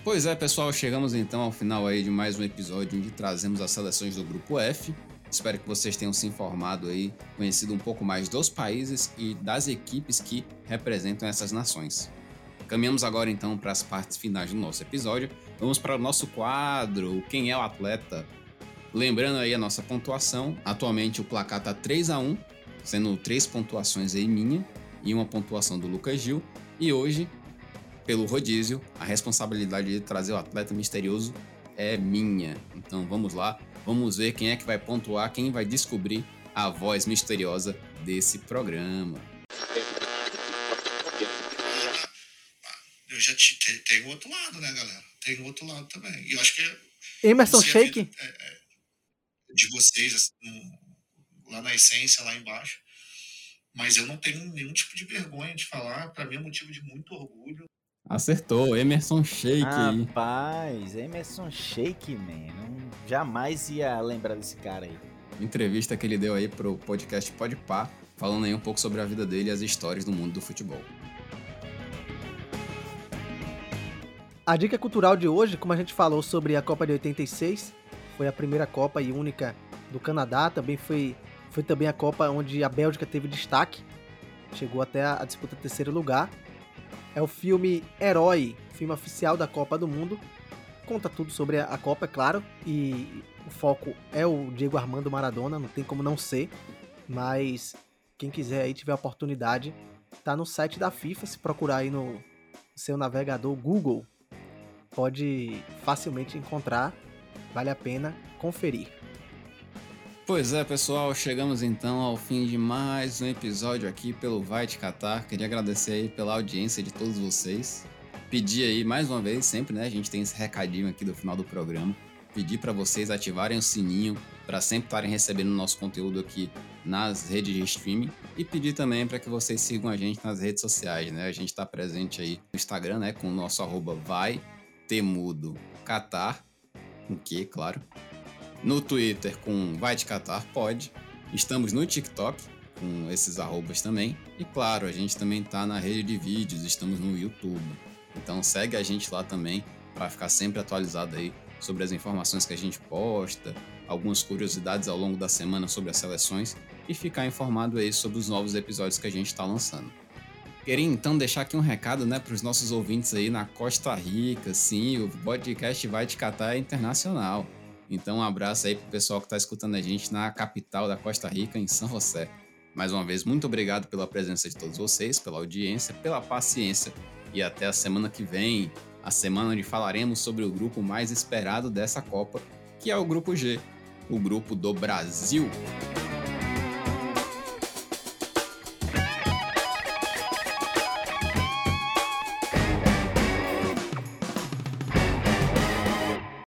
Pois é, pessoal, chegamos então ao final aí de mais um episódio onde trazemos as seleções do grupo F. Espero que vocês tenham se informado aí, conhecido um pouco mais dos países e das equipes que representam essas nações. Caminhamos agora então para as partes finais do nosso episódio. Vamos para o nosso quadro Quem é o atleta? Lembrando aí a nossa pontuação, atualmente o placar está 3 a 1, sendo três pontuações aí minha e uma pontuação do Lucas Gil. E hoje, pelo rodízio, a responsabilidade de trazer o atleta misterioso é minha. Então vamos lá, Vamos ver quem é que vai pontuar, quem vai descobrir a voz misteriosa desse programa. Eu já te, tem, tem o outro lado, né, galera? Tem o outro lado também. E eu acho que é. Emerson a Shake? é, é, de vocês, assim, lá na essência, lá embaixo. Mas eu não tenho nenhum tipo de vergonha de falar. Para mim é motivo de muito orgulho. Acertou, Emerson Shake aí. Rapaz, Emerson Shake, man. Não- jamais ia lembrar desse cara aí. Entrevista que ele deu aí pro podcast Podpah, falando aí um pouco sobre a vida dele e as histórias do mundo do futebol. A dica cultural de hoje, como a gente falou sobre a Copa de 86, foi a primeira Copa e única do Canadá, também foi, foi também a Copa onde a Bélgica teve destaque, chegou até a, a disputa terceiro lugar. É o filme Herói, filme oficial da Copa do Mundo. Conta tudo sobre a, Copa, é claro, e o foco é o Diego Armando Maradona, não tem como não ser, mas quem quiser aí tiver a oportunidade, tá no site da FIFA, se procurar aí no seu navegador Google, pode facilmente encontrar, vale a pena conferir. Pois é, pessoal, chegamos então ao fim de mais um episódio aqui pelo Vai Te Catar. Queria agradecer aí pela audiência de todos vocês. Pedir aí mais uma vez, sempre, né? A gente tem esse recadinho aqui do final do programa. Pedir para vocês ativarem o sininho, para sempre estarem recebendo nosso conteúdo aqui nas redes de streaming e pedir também para que vocês sigam a gente nas redes sociais, né? A gente está presente aí no Instagram, né, com o nosso arroba vai temudo catar, com que, claro. No Twitter com vai te catar pode. Estamos no TikTok com esses arrobas também. E claro, a gente também tá na rede de vídeos, estamos no YouTube. Então segue a gente lá também para ficar sempre atualizado aí sobre as informações que a gente posta, algumas curiosidades ao longo da semana sobre as seleções e ficar informado aí sobre os novos episódios que a gente está lançando. Queria então deixar aqui um recado, né, para os nossos ouvintes aí na Costa Rica. Sim, o podcast vai te catar internacional. Então, um abraço aí pro pessoal que está escutando a gente na capital da Costa Rica, em São José. Mais uma vez, muito obrigado pela presença de todos vocês, pela audiência, pela paciência e até a semana que vem, a semana onde falaremos sobre o grupo mais esperado dessa Copa, que é o Grupo G, o grupo do Brasil.